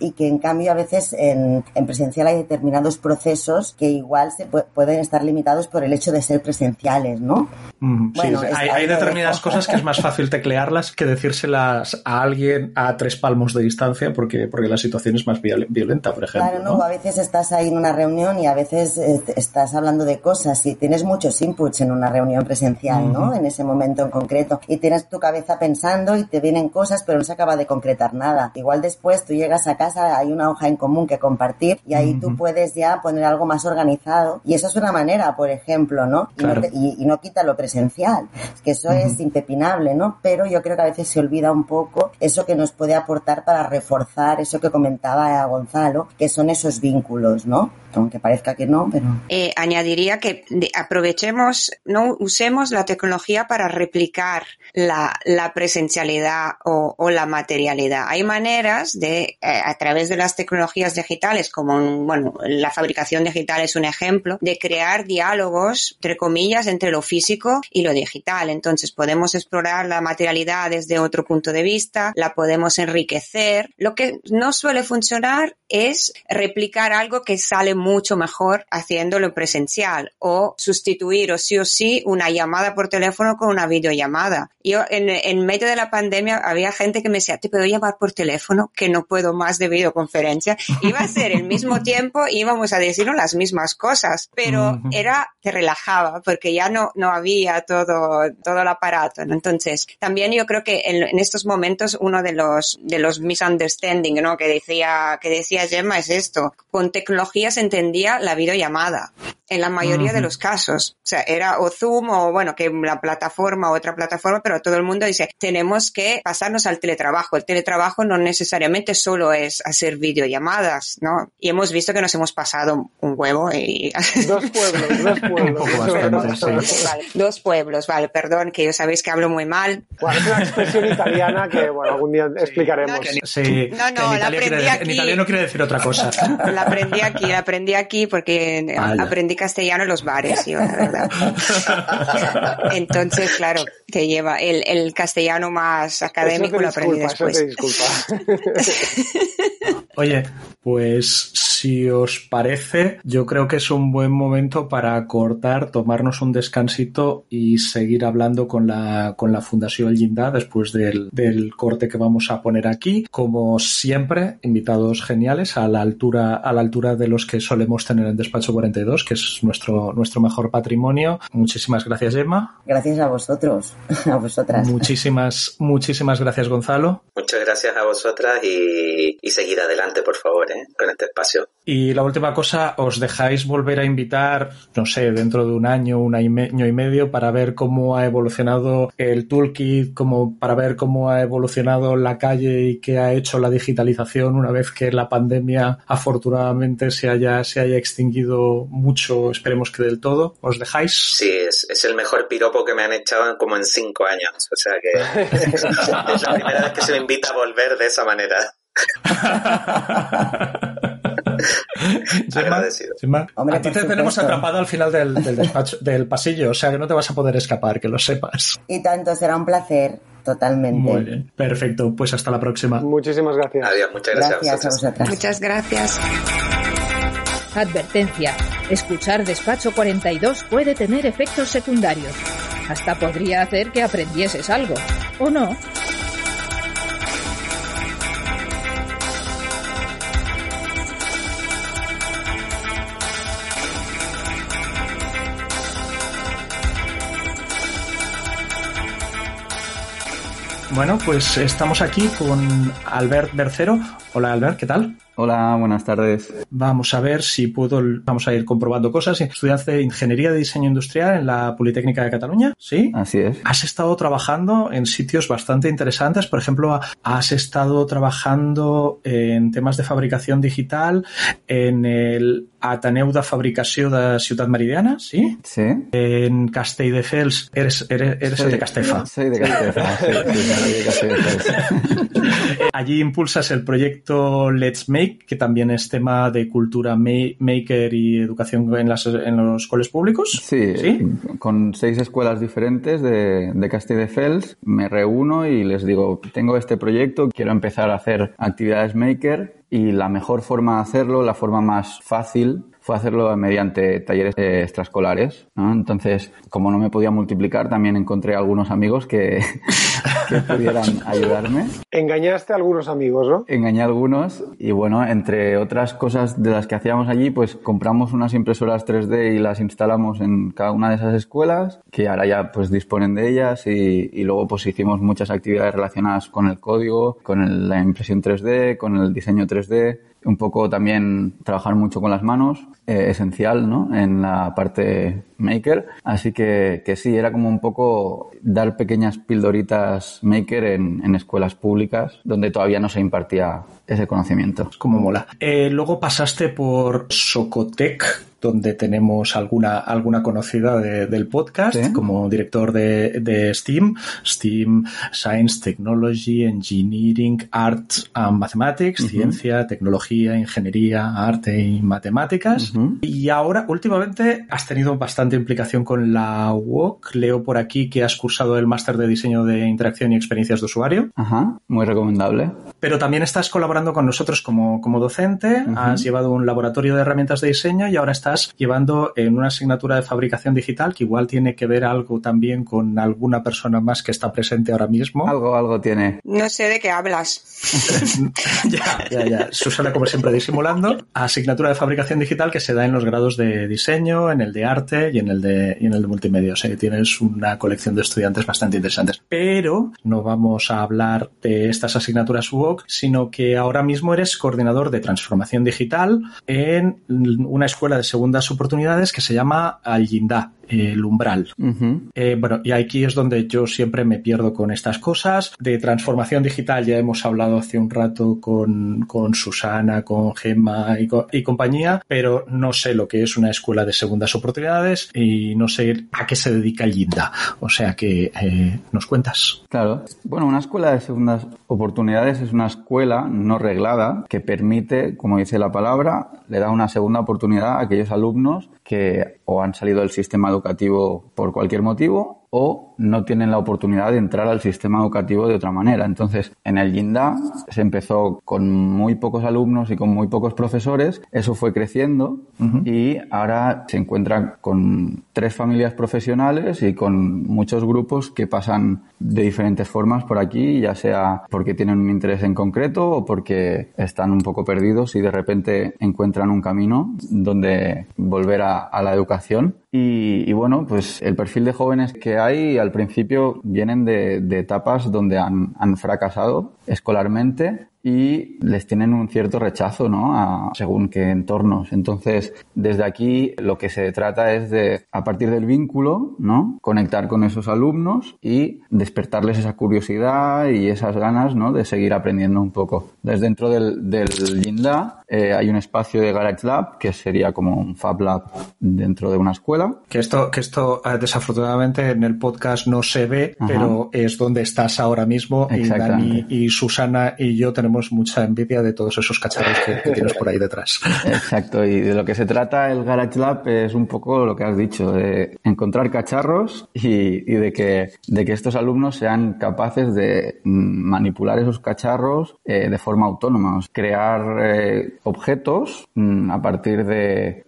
y, que en cambio a veces en, en, presencial hay determinados procesos que igual se pueden estar limitados por el hecho de ser presenciales, ¿no? Bueno, hay, determinadas cosas que es más fácil teclearlas que decírselas a alguien a tres palmos de distancia porque, porque la situación es más violenta, por ejemplo. Claro, no, a veces estás ahí en una reunión y a veces eh, estás hablando de cosas y tienes muchos inputs en una reunión presencial, ¿no? En ese momento en concreto. Y tienes tu cabeza pensando y te vienen cosas, pero no se acaba de concretar nada. Igual después tú llegas a casa, hay una hoja en común que compartir y ahí tú puedes ya poner algo más organizado. Y eso es una manera, por ejemplo, ¿no? Y, no, y, no, quita lo presencial. que eso es impepinable, ¿no? Pero yo creo que a veces se olvida un poco eso que nos puede aportar para reforzar eso que comentaba Gonzalo, que son esos vínculos, ¿no? aunque parezca que no, pero... Eh, añadiría que aprovechemos, no usemos la tecnología para replicar la, la presencialidad o, o, la materialidad. Hay maneras de, eh, a través de las tecnologías digitales, como, bueno, la fabricación digital es un ejemplo, de crear diálogos, entre comillas, entre lo físico y lo digital. Entonces podemos explorar la materialidad desde otro punto de vista, la podemos enriquecer. Lo que no suele funcionar es replicar algo que sale mucho mejor haciéndolo presencial o sustituir o sí o sí una llamada por teléfono con una videollamada. Yo en, en medio de la pandemia había gente que me decía, ¿te puedo llamar por teléfono? Que no puedo más de videoconferencia. *laughs* Iba a ser el mismo tiempo, íbamos a decirnos las mismas cosas, pero era, te relajaba porque ya no, no había todo, todo el aparato. Entonces, también yo creo que en, en, estos momentos uno de los, de los misunderstanding, ¿no? Que decía, que decía Gemma es esto. Con tecnología se entendía la videollamada en la mayoría de los casos. O sea, era o Zoom o bueno, que la plataforma otra plataforma, pero todo el mundo dice, tenemos que pasarnos al teletrabajo. El teletrabajo no necesariamente solo es hacer videollamadas, ¿no? Y hemos visto que nos hemos pasado un huevo y... *laughs* Dos pueblos, dos pueblos. vale, dos pueblos, vale, perdón, que yo sabéis que hablo muy mal. Bueno, es una expresión italiana que, bueno, algún día explicaremos. Sí, no, no, la aprendí aquí. En italiano quiere decir otra cosa. La aprendí aquí, la aprendí aquí porque aprendí castellano en los bares, yo, la verdad. Entonces, claro, que lleva el, el castellano más académico lo aprendí después. *laughs* Oye, pues si os parece, yo creo que es un buen momento para cortar, tomarnos un descansito y seguir hablando con la, con la Fundación Linda después del, del corte que vamos a poner aquí. Como siempre, invitados geniales a la altura, a la altura de los que solemos tener en Despacho 42, que es nuestro, nuestro mejor patrimonio. Muchísimas gracias, Emma. Gracias a vosotros, *laughs* a vosotras. Muchísimas, muchísimas gracias, Gonzalo. Muchas gracias a vosotras y, y seguir adelante, por favor, ¿eh? con este espacio. Y la última cosa, os dejáis volver a invitar, no sé, dentro de un año, un año y medio, para ver cómo ha evolucionado el toolkit, como para ver cómo ha evolucionado la calle y qué ha hecho la digitalización una vez que la pandemia afortunadamente se haya, se haya extinguido mucho, esperemos que del todo. ¿Os dejáis? Sí, es, es el mejor piropo que me han echado como en cinco años. O sea que *laughs* es la primera vez que se me invita a volver de esa manera. *laughs* Gemma, a ti te tenemos atrapado al final del, del, despacho, del pasillo, o sea que no te vas a poder escapar, que lo sepas. Y tanto, será un placer, totalmente. Muy bien, perfecto, pues hasta la próxima. Muchísimas gracias. Adiós, muchas gracias. Gracias a vosotras. Muchas gracias. Advertencia. Escuchar Despacho 42 puede tener efectos secundarios. Hasta podría hacer que aprendieses algo. ¿O no? Bueno, pues estamos aquí con Albert Bercero. Hola Albert, ¿qué tal? Hola, buenas tardes. Vamos a ver si puedo, vamos a ir comprobando cosas. Estudiante de Ingeniería de Diseño Industrial en la Politécnica de Cataluña, ¿sí? Así es. Has estado trabajando en sitios bastante interesantes. Por ejemplo, has estado trabajando en temas de fabricación digital en el Ateneu de Fabricació de Ciutat Meridiana, ¿sí? Sí. En Castelldefels, eres, eres, eres Soy- el de Castefa. Soy de Castefa, sí, de. *laughs* Allí impulsas el proyecto Let's Make, que también es tema de cultura ma- maker y educación en, las, en los coles públicos. Sí, ¿Sí? con seis escuelas diferentes de, de Castelldefels me reúno y les digo, tengo este proyecto, quiero empezar a hacer actividades maker y la mejor forma de hacerlo, la forma más fácil fue hacerlo mediante talleres eh, extraescolares. ¿no? Entonces, como no me podía multiplicar, también encontré algunos amigos que, *laughs* que pudieran ayudarme. Engañaste a algunos amigos, ¿no? Engañé a algunos y bueno, entre otras cosas de las que hacíamos allí, pues compramos unas impresoras 3D y las instalamos en cada una de esas escuelas, que ahora ya pues disponen de ellas y, y luego pues hicimos muchas actividades relacionadas con el código, con el- la impresión 3D, con el diseño 3D, un poco también trabajar mucho con las manos, eh, esencial, ¿no? En la parte maker. Así que, que sí, era como un poco dar pequeñas pildoritas maker en, en escuelas públicas donde todavía no se impartía ese conocimiento. Como mola. Eh, luego pasaste por Socotec, donde tenemos alguna, alguna conocida de- del podcast, Sí. como director de, de STEAM, STEAM, Science, Technology, Engineering, Art and Mathematics, ciencia, tecnología, ingeniería, arte y matemáticas. Y ahora, últimamente, has tenido bastante implicación con la UOC. Leo por aquí que has cursado el máster de diseño de interacción y experiencias de usuario. Ajá, muy recomendable. Pero también estás colaborando con nosotros como, como docente, has llevado un laboratorio de herramientas de diseño y ahora estás llevando en una asignatura de fabricación digital que igual tiene que ver algo también con alguna persona más que está presente ahora mismo. Algo, algo tiene. No sé de qué hablas. *laughs* ya, ya, ya. Susana, como siempre, disimulando. Asignatura de fabricación digital que se da en los grados de diseño, en el de arte y en el de, y en el de multimedia. O sea que tienes una colección de estudiantes bastante interesantes. Pero no vamos a hablar de estas asignaturas UOC, sino que ahora mismo eres coordinador de transformación digital en una escuela de segundas oportunidades que se llama Algindá, el umbral. Eh, bueno, y aquí es donde yo siempre me pierdo con estas cosas. De transformación digital ya hemos hablado hace un rato con, con Susana, con Gemma y, co- y compañía, pero no sé lo que es una escuela de segundas oportunidades y no sé a qué se dedica Linda. O sea que eh, nos cuentas. Claro. Bueno, una escuela de segundas oportunidades es una escuela no reglada que permite, como dice la palabra, le da una segunda oportunidad a aquellos alumnos que o han salido del sistema educativo por cualquier motivo o no tienen la oportunidad de entrar al sistema educativo de otra manera. Entonces, en el Ginda se empezó con muy pocos alumnos y con muy pocos profesores, eso fue creciendo y ahora se encuentra con tres familias profesionales y con muchos grupos que pasan de diferentes formas por aquí, ya sea porque tienen un interés en concreto o porque están un poco perdidos y de repente encuentran un camino donde volver a, a la educación. Y, y bueno, pues el perfil de jóvenes que hay al principio vienen de, etapas donde han fracasado escolarmente y les tienen un cierto rechazo, ¿no? A según qué entornos. Entonces, desde aquí lo que se trata es de, a partir del vínculo, ¿no? Conectar con esos alumnos y despertarles esa curiosidad y esas ganas, ¿no? De seguir aprendiendo un poco. Desde dentro del, del eh, hay un espacio de Garage Lab que sería como un Fab Lab dentro de una escuela. Que esto, que esto eh, desafortunadamente en el podcast no se ve, Ajá. pero es donde estás ahora mismo. Y. Dani y Susana y yo tenemos mucha envidia de todos esos cacharros que, tienes por ahí detrás. *laughs* Exacto, y de lo que se trata el Garage Lab es un poco lo que has dicho, de encontrar cacharros y, de, que, de que estos alumnos sean capaces de mm, manipular esos cacharros eh, de forma autónoma, crear eh, objetos mm, a partir de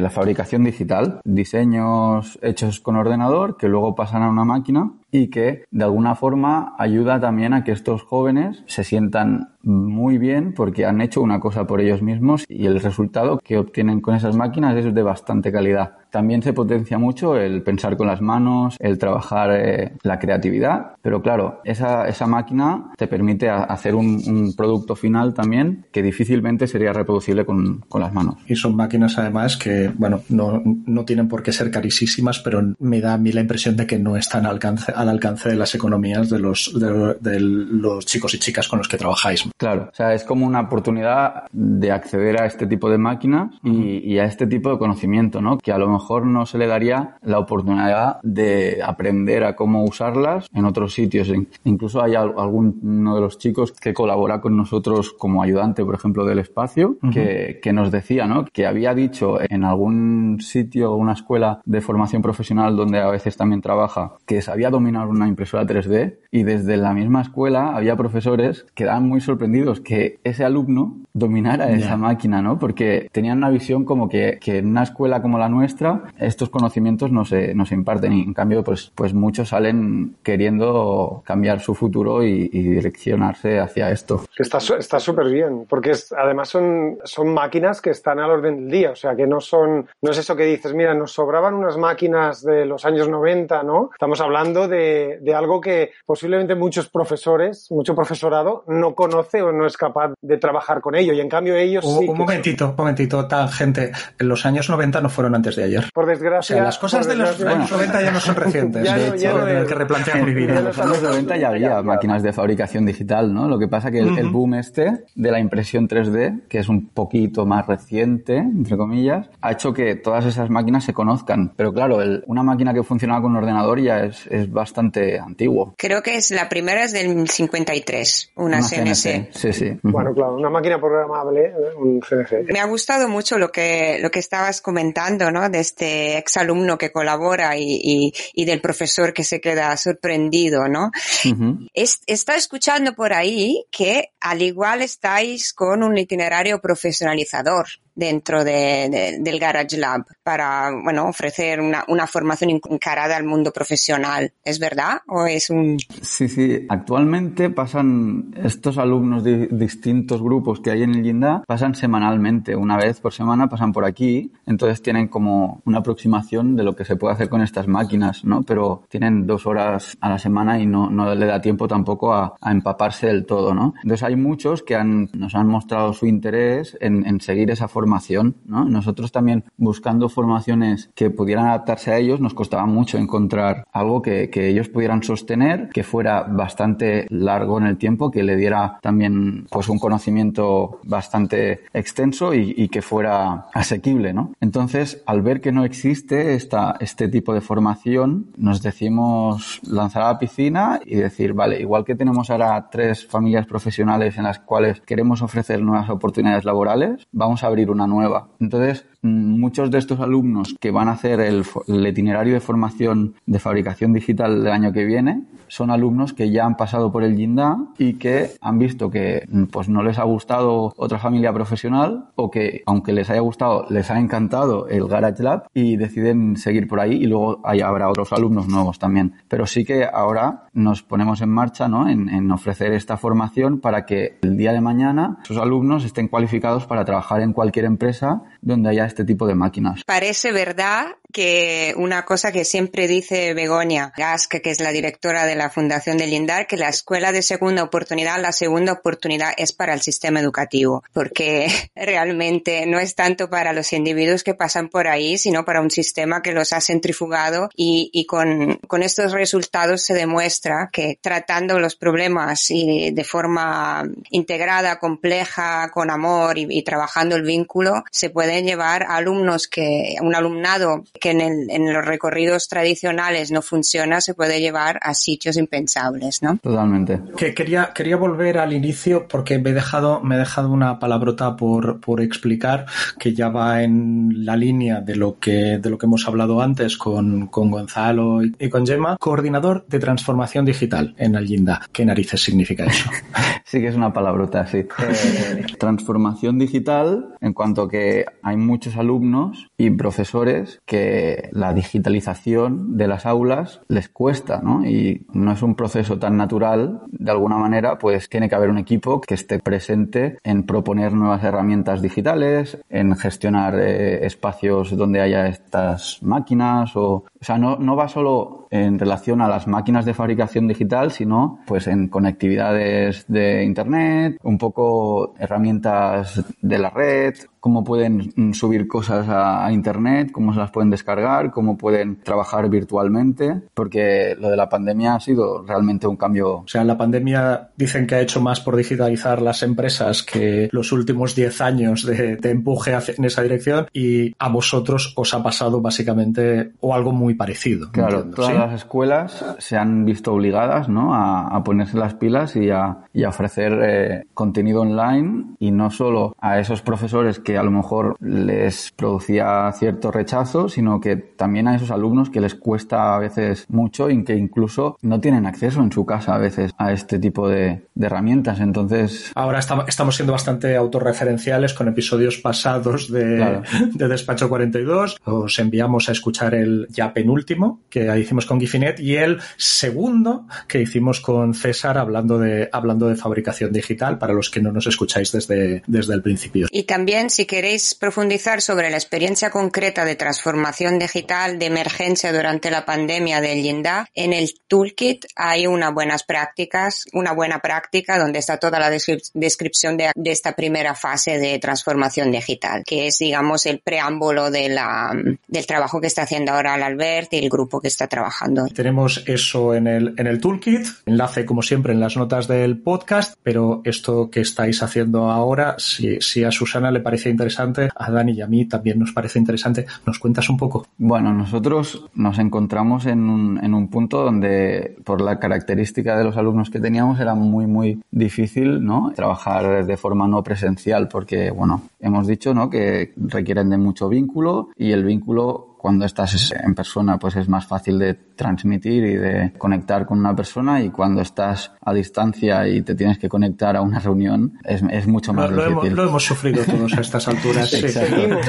la fabricación digital, diseños hechos con ordenador que luego pasan a una máquina y que de alguna forma ayuda también a que estos jóvenes se sientan muy bien porque han hecho una cosa por ellos mismos y el resultado que obtienen con esas máquinas es de bastante calidad. También se potencia mucho el pensar con las manos, el trabajar eh, la creatividad, pero claro, esa, esa máquina te permite hacer un, un, producto final también que difícilmente sería reproducible con, con, las manos. Y son máquinas además que, bueno, no, no tienen por qué ser carísimas, pero me da a mí la impresión de que no están al alcance, al alcance de las economías de los, de, de los chicos y chicas con los que trabajáis. Claro, o sea, es como una oportunidad de acceder a este tipo de máquinas y, y a este tipo de conocimiento, ¿no? Que a lo mejor no se le daría la oportunidad de aprender a cómo usarlas en otros sitios. Incluso hay alguno de los chicos que colabora con nosotros como ayudante, por ejemplo, del espacio, uh -huh. que, que, nos decía, ¿no? Que había dicho en algún sitio, una escuela de formación profesional donde a veces también trabaja, que sabía dominar una impresora 3D y desde la misma escuela había profesores que daban muy sorprendidos que ese alumno dominara yeah. esa máquina, ¿no? Porque tenían una visión como que, que en una escuela como la nuestra estos conocimientos no se, no se imparten y en cambio pues, pues muchos salen queriendo cambiar su futuro y, y direccionarse hacia esto. Está está súper bien porque es, además son, son máquinas que están al orden del día, o sea que no son, no es eso que dices, mira, nos sobraban unas máquinas de los años 90, ¿no? Estamos hablando de, de algo que posiblemente muchos profesores, mucho profesorado no conoce o no es capaz de trabajar con ello y en cambio ellos un, sí. Un momentito, un momentito, tan gente, los años 90 no fueron antes de ayer. Por desgracia. O sea, las cosas de los años 90 ya no son recientes. ya de no, hecho, ya no tener que replantear mi vida. En los años 90 ya había máquinas de fabricación digital, ¿no? Lo que pasa que el, uh -huh. el boom este de la impresión 3D, que es un poquito más reciente, entre comillas, ha hecho que todas esas máquinas se conozcan. Pero claro, el, una máquina que funcionaba con un ordenador ya es, es, bastante antiguo. Creo que es la primera es del 53, una, una CNC. CNC. Sí, sí. Bueno, claro, una máquina programable, ¿eh? un CNC. Me ha gustado mucho lo que, lo que estabas comentando, ¿no? De este exalumno que colabora y, y, y del profesor que se queda sorprendido, ¿no? Uh -huh. es, está escuchando por ahí que al igual estáis con un itinerario profesionalizador dentro de, de, del Garage Lab para, bueno, ofrecer una, una, formación encarada al mundo profesional. ¿Es verdad? ¿O es un...? Sí, sí. Actualmente pasan estos alumnos de distintos grupos que hay en el Ginda, pasan semanalmente. Una vez por semana pasan por aquí. Entonces tienen como una aproximación de lo que se puede hacer con estas máquinas, ¿no? Pero tienen dos horas a la semana y no, no le da tiempo tampoco a, a empaparse del todo, ¿no? Entonces hay muchos que han, nos han mostrado su interés en, en seguir esa formación ¿no? Nosotros también buscando formaciones que pudieran adaptarse a ellos, nos costaba mucho encontrar algo que, que, ellos pudieran sostener, que fuera bastante largo en el tiempo, que le diera también pues un conocimiento bastante extenso y, y que fuera asequible, ¿no? Entonces, al ver que no existe esta, este tipo de formación, nos decimos lanzar a la piscina y decir, vale, igual que tenemos ahora tres familias profesionales en las cuales queremos ofrecer nuevas oportunidades laborales, vamos a abrir una nueva. Entonces, muchos de estos alumnos que van a hacer el, itinerario de formación de fabricación digital del año que viene son alumnos que ya han pasado por el Ginda y que han visto que pues no les ha gustado otra familia profesional o que aunque les haya gustado les ha encantado el Garage Lab y deciden seguir por ahí y luego habrá otros alumnos nuevos también. Pero sí que ahora nos ponemos en marcha ¿no? en, en ofrecer esta formación para que el día de mañana sus alumnos estén cualificados para trabajar en cualquier empresa donde haya este tipo de máquinas. Parece verdad que una cosa que siempre dice Begoña Gasque, que es la directora de la Fundación de Lindar, que la escuela de segunda oportunidad, la segunda oportunidad es para el sistema educativo, porque *laughs* realmente no es tanto para los individuos que pasan por ahí, sino para un sistema que los ha centrifugado y, y con, con estos resultados se demuestra que tratando los problemas y de forma integrada, compleja, con amor y, y trabajando el vínculo, se pueden llevar a alumnos que, un alumnado que en, el, en, los recorridos tradicionales no funciona, se puede llevar a sitios impensables, ¿no? Totalmente. Que quería, quería volver al inicio porque me he dejado, me he dejado una palabrota por, por explicar que ya va en la línea de lo que, de lo que hemos hablado antes con, con Gonzalo y, y con Gemma. Coordinador de transformación digital en Alginda. ¿Qué narices significa eso? *laughs* sí que es una palabrota, sí. Eh, transformación digital en cuanto que hay muchos alumnos y profesores que la digitalización de las aulas les cuesta, ¿no? Y no es un proceso tan natural, de alguna manera, pues tiene que haber un equipo que esté presente en proponer nuevas herramientas digitales, en gestionar eh, espacios donde haya estas máquinas o, o sea, no, no va solo en relación a las máquinas de fabricación digital, sino pues en conectividades de internet, un poco herramientas de la red, cómo pueden subir cosas a, Internet, cómo se las pueden descargar, cómo pueden trabajar virtualmente, porque lo de la pandemia ha sido realmente un cambio. O sea, la pandemia dicen que ha hecho más por digitalizar las empresas que los últimos 10 años de, empuje en esa dirección y a vosotros os ha pasado básicamente o algo muy parecido. Claro, todas las escuelas se han visto obligadas ¿no? a, ponerse las pilas y a, ofrecer eh, contenido online y no solo a esos profesores que a lo mejor les producía cierto rechazo, sino que también a esos alumnos que les cuesta a veces mucho y que incluso no tienen acceso en su casa a veces a este tipo de, herramientas. Entonces. Ahora estamos siendo bastante autorreferenciales con episodios pasados de, *laughs* de Despacho 42. Os enviamos a escuchar el ya penúltimo que hicimos con Gifinet y el segundo que hicimos con César hablando de, hablando de fabricación digital para los que no nos escucháis desde, desde el principio. Y también si queréis profundizar sobre la experiencia concreta de transformación digital de emergencia durante la pandemia del Yinda, en el toolkit hay unas buenas prácticas, una buena práctica donde está toda la descripción de, esta primera fase de transformación digital, que es, digamos, el preámbulo de la, del trabajo que está haciendo ahora el Albert y el grupo que está trabajando. Tenemos eso en el, en el toolkit, enlace como siempre en las notas del podcast, pero esto que estáis haciendo ahora, si, si a Susana le parece interesante, a Dani y a mí también nos parece interesante. ¿Nos cuentas un poco? Bueno, nosotros nos encontramos en un, en un punto donde, por la característica de los alumnos que teníamos, era muy, muy difícil ¿no? trabajar de forma no presencial, porque, bueno, hemos dicho ¿no? que requieren de mucho vínculo y el vínculo cuando estás en persona pues es más fácil de transmitir y de conectar con una persona y cuando estás a distancia y te tienes que conectar a una reunión es, es mucho más lo, difícil. Lo hemos, sufrido *laughs* todos a estas alturas. Seguimos,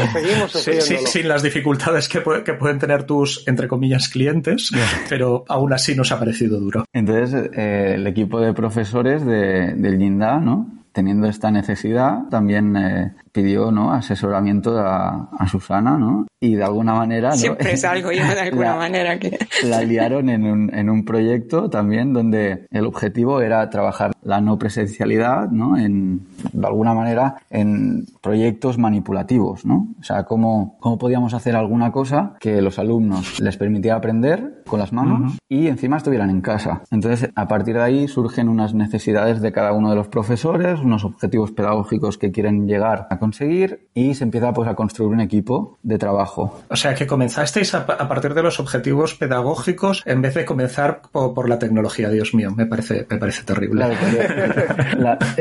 seguimos sin las dificultades que, que, pueden tener tus, entre comillas, clientes, pero aún así nos ha parecido duro. Entonces, eh, el equipo de profesores de, del Ginda, ¿no? teniendo esta necesidad, también eh, pidió ¿no? asesoramiento a, Susana, ¿no? Y de alguna manera... ¿no? Siempre es algo yo de *laughs* alguna la, manera que... La liaron en un, en un proyecto también donde el objetivo era trabajar la no presencialidad, ¿no? En, de alguna manera, en proyectos manipulativos, ¿no? O sea, cómo, cómo podíamos hacer alguna cosa que los alumnos les permitiera aprender con las manos y encima estuvieran en casa. Entonces, a partir de ahí surgen unas necesidades de cada uno de los profesores, unos objetivos pedagógicos que quieren llegar a conseguir y se empieza pues a construir un equipo de trabajo. O sea que comenzasteis a, partir de los objetivos pedagógicos en vez de comenzar por, la tecnología, Dios mío, me parece, me parece terrible. *laughs*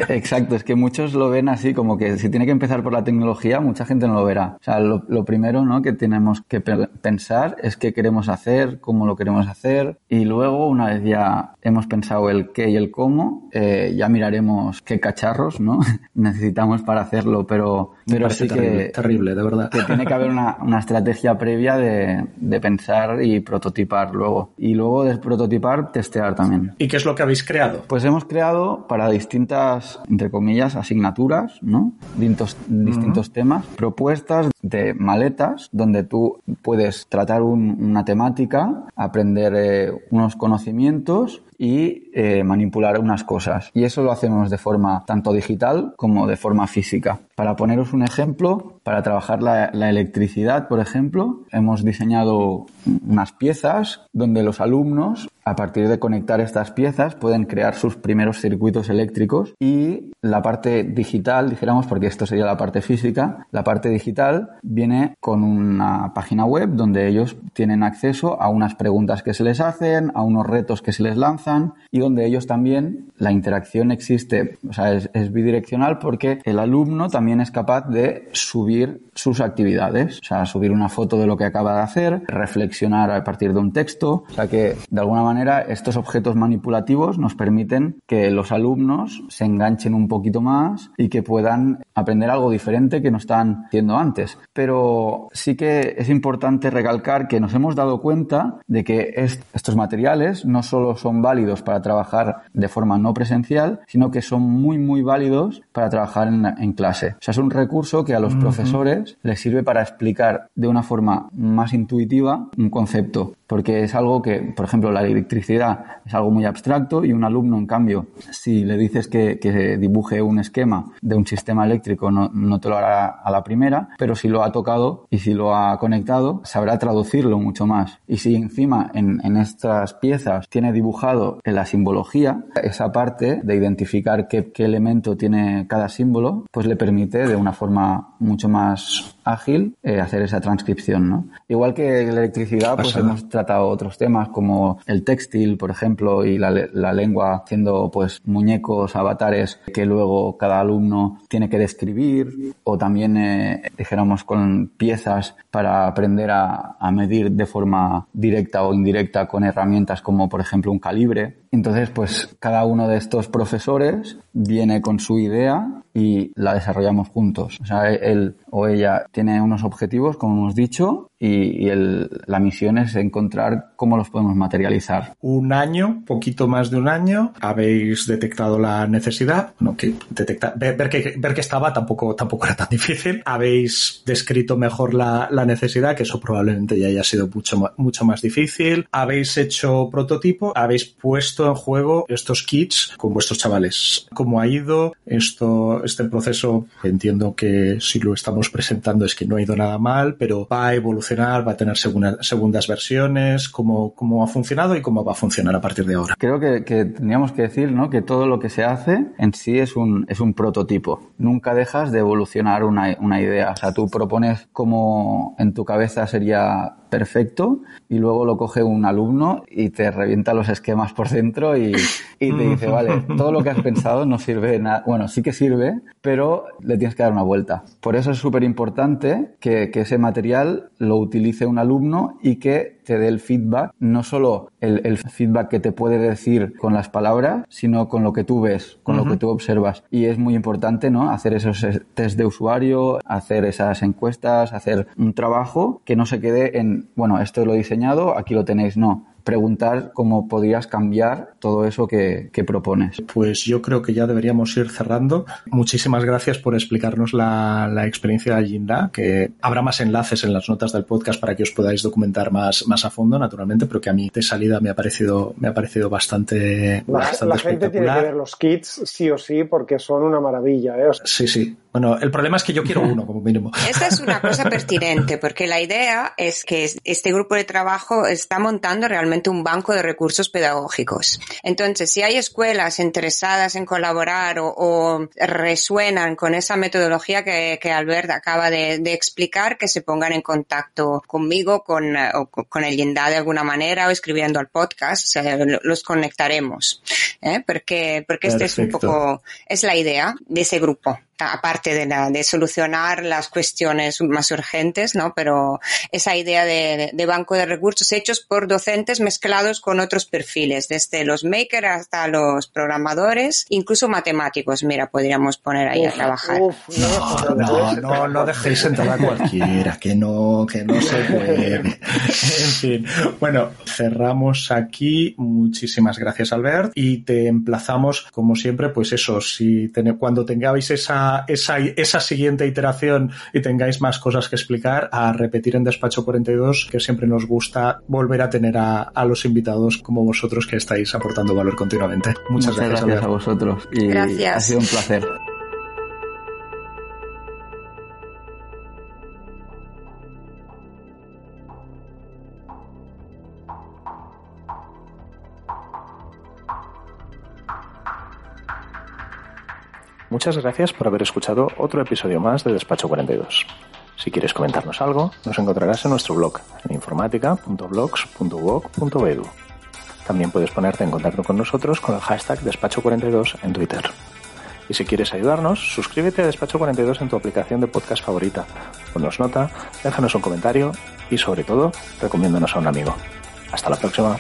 exacto, es que muchos lo ven así como que si tiene que empezar por la tecnología, mucha gente no lo verá. O sea, lo, primero ¿no? que tenemos que pensar es qué queremos hacer, cómo lo queremos hacer y luego una vez ya hemos pensado el qué y el cómo, eh, ya miraremos qué cacharros ¿no? *laughs* necesitamos para hacerlo, pero pero, sí que, terrible, de verdad. Que tiene que haber una, una estrategia previa de, de, pensar y prototipar luego. Y luego de prototipar, testear también. ¿Y qué es lo que habéis creado? Pues hemos creado para distintas, entre comillas, asignaturas, ¿no? Distintos, distintos temas, propuestas de maletas donde tú puedes tratar una temática, aprender eh, unos conocimientos y eh, manipular unas cosas. Y eso lo hacemos de forma tanto digital como de forma física. Para poneros un ejemplo, para trabajar la, electricidad, por ejemplo, hemos diseñado unas piezas donde los alumnos, a partir de conectar estas piezas, pueden crear sus primeros circuitos eléctricos y la parte digital, dijéramos, porque esto sería la parte física, la parte digital viene con una página web donde ellos tienen acceso a unas preguntas que se les hacen, a unos retos que se les lanzan y donde ellos también, la interacción existe, o sea, es, es bidireccional porque el alumno también es capaz de subir sus actividades, o sea, subir una foto de lo que acaba de hacer, reflexionar a partir de un texto, o sea que de alguna manera manera estos objetos manipulativos nos permiten que los alumnos se enganchen un poquito más y que puedan aprender algo diferente que no están haciendo antes. Pero sí que es importante recalcar que nos hemos dado cuenta de que estos materiales no solo son válidos para trabajar de forma no presencial, sino que son muy, muy válidos para trabajar en, clase. O sea, es un recurso que a los profesores les sirve para explicar de una forma más intuitiva un concepto porque es algo que, por ejemplo, la electricidad es algo muy abstracto y un alumno, en cambio, si le dices que, que dibuje un esquema de un sistema eléctrico, no, no, te lo hará a la primera, pero si lo ha tocado y si lo ha conectado, sabrá traducirlo mucho más. Y si encima en, en estas piezas tiene dibujado en la simbología, esa parte de identificar qué, qué elemento tiene cada símbolo, pues le permite de una forma mucho más ágil eh, hacer esa transcripción, ¿no? Igual que la electricidad, pues hemos tratado otros temas como el textil, por ejemplo, y la, la, lengua haciendo pues muñecos, avatares que luego cada alumno tiene que describir o también, eh, dijéramos, con piezas para aprender a, a medir de forma directa o indirecta con herramientas como, por ejemplo, un calibre. Entonces, pues cada uno de estos profesores viene con su idea y la desarrollamos juntos. O sea, él o ella tiene unos objetivos, como hemos dicho, y, el, la misión es encontrar cómo los podemos materializar. Un año, poquito más de un año, habéis detectado la necesidad, no, que detecta, ver, ver, que, ver que estaba tampoco, tampoco era tan difícil, habéis descrito mejor la, la necesidad, que eso probablemente ya haya sido mucho, mucho más difícil, habéis hecho prototipo, habéis puesto en juego estos kits con vuestros chavales. ¿Cómo ha ido esto, este proceso? Entiendo que si lo estamos presentando es que no ha ido nada mal, pero va a evolucionar, va a tener segunda, segundas versiones, cómo, cómo ha funcionado y cómo va a funcionar a partir de ahora. Creo que, que tendríamos que decir ¿no? que todo lo que se hace en sí es un, es un prototipo. Nunca dejas de evolucionar una, una idea. O sea, tú propones cómo en tu cabeza sería perfecto y luego lo coge un alumno y te revienta los esquemas por dentro y, y te dice, vale, todo lo que has pensado no sirve nada. Bueno, sí que sirve, pero le tienes que dar una vuelta. Por eso es súper importante que, que ese material lo utilice un alumno y que te dé el feedback, no solo el, el, feedback que te puede decir con las palabras, sino con lo que tú ves, con uh -huh. lo que tú observas. Y es muy importante, ¿no? Hacer esos test de usuario, hacer esas encuestas, hacer un trabajo que no se quede en, bueno, esto lo he diseñado, aquí lo tenéis, no preguntar cómo podrías cambiar todo eso que, que, propones. Pues yo creo que ya deberíamos ir cerrando. Muchísimas gracias por explicarnos la, la experiencia de Jinda, que habrá más enlaces en las notas del podcast para que os podáis documentar más, más a fondo, naturalmente, pero que a mí de salida me ha parecido, me ha parecido bastante, la, bastante la gente tiene que ver los kits sí o sí porque son una maravilla. ¿eh? O sea, sí, sí. Bueno, el problema es que yo quiero *laughs* uno como mínimo. Esta es una cosa pertinente porque la idea es que este grupo de trabajo está montando realmente un banco de recursos pedagógicos. Entonces, si hay escuelas interesadas en colaborar o, o resuenan con esa metodología que, que Albert acaba de, de, explicar, que se pongan en contacto conmigo, con, o con el Yendá de alguna manera o escribiendo al podcast, o sea, los conectaremos. ¿eh? Porque, porque este es un poco, es la idea de ese grupo aparte de, la, de solucionar las cuestiones más urgentes, ¿no? Pero esa idea de, de, banco de recursos hechos por docentes mezclados con otros perfiles, desde los makers hasta los programadores, incluso matemáticos, mira, podríamos poner ahí uf, a trabajar. Uf, no, no, no, no *laughs* dejéis entrar a cualquiera, que no, que no se *laughs* puede. en fin, bueno, cerramos aquí. Muchísimas gracias, Albert, y te emplazamos, como siempre, pues eso, si ten, cuando tengáis esa esa, esa siguiente iteración y tengáis más cosas que explicar, a repetir en Despacho 42, que siempre nos gusta volver a tener a, a los invitados como vosotros que estáis aportando valor continuamente. Muchas, Muchas gracias, gracias a vosotros y gracias. ha sido un placer. Muchas gracias por haber escuchado otro episodio más de Despacho 42. Si quieres comentarnos algo, nos encontrarás en nuestro blog en informática.blogs.wok.edu. También puedes ponerte en contacto con nosotros con el hashtag Despacho42 en Twitter. Y si quieres ayudarnos, suscríbete a Despacho 42 en tu aplicación de podcast favorita. Ponnos nota, déjanos un comentario y sobre todo, recomiéndanos a un amigo. Hasta la próxima.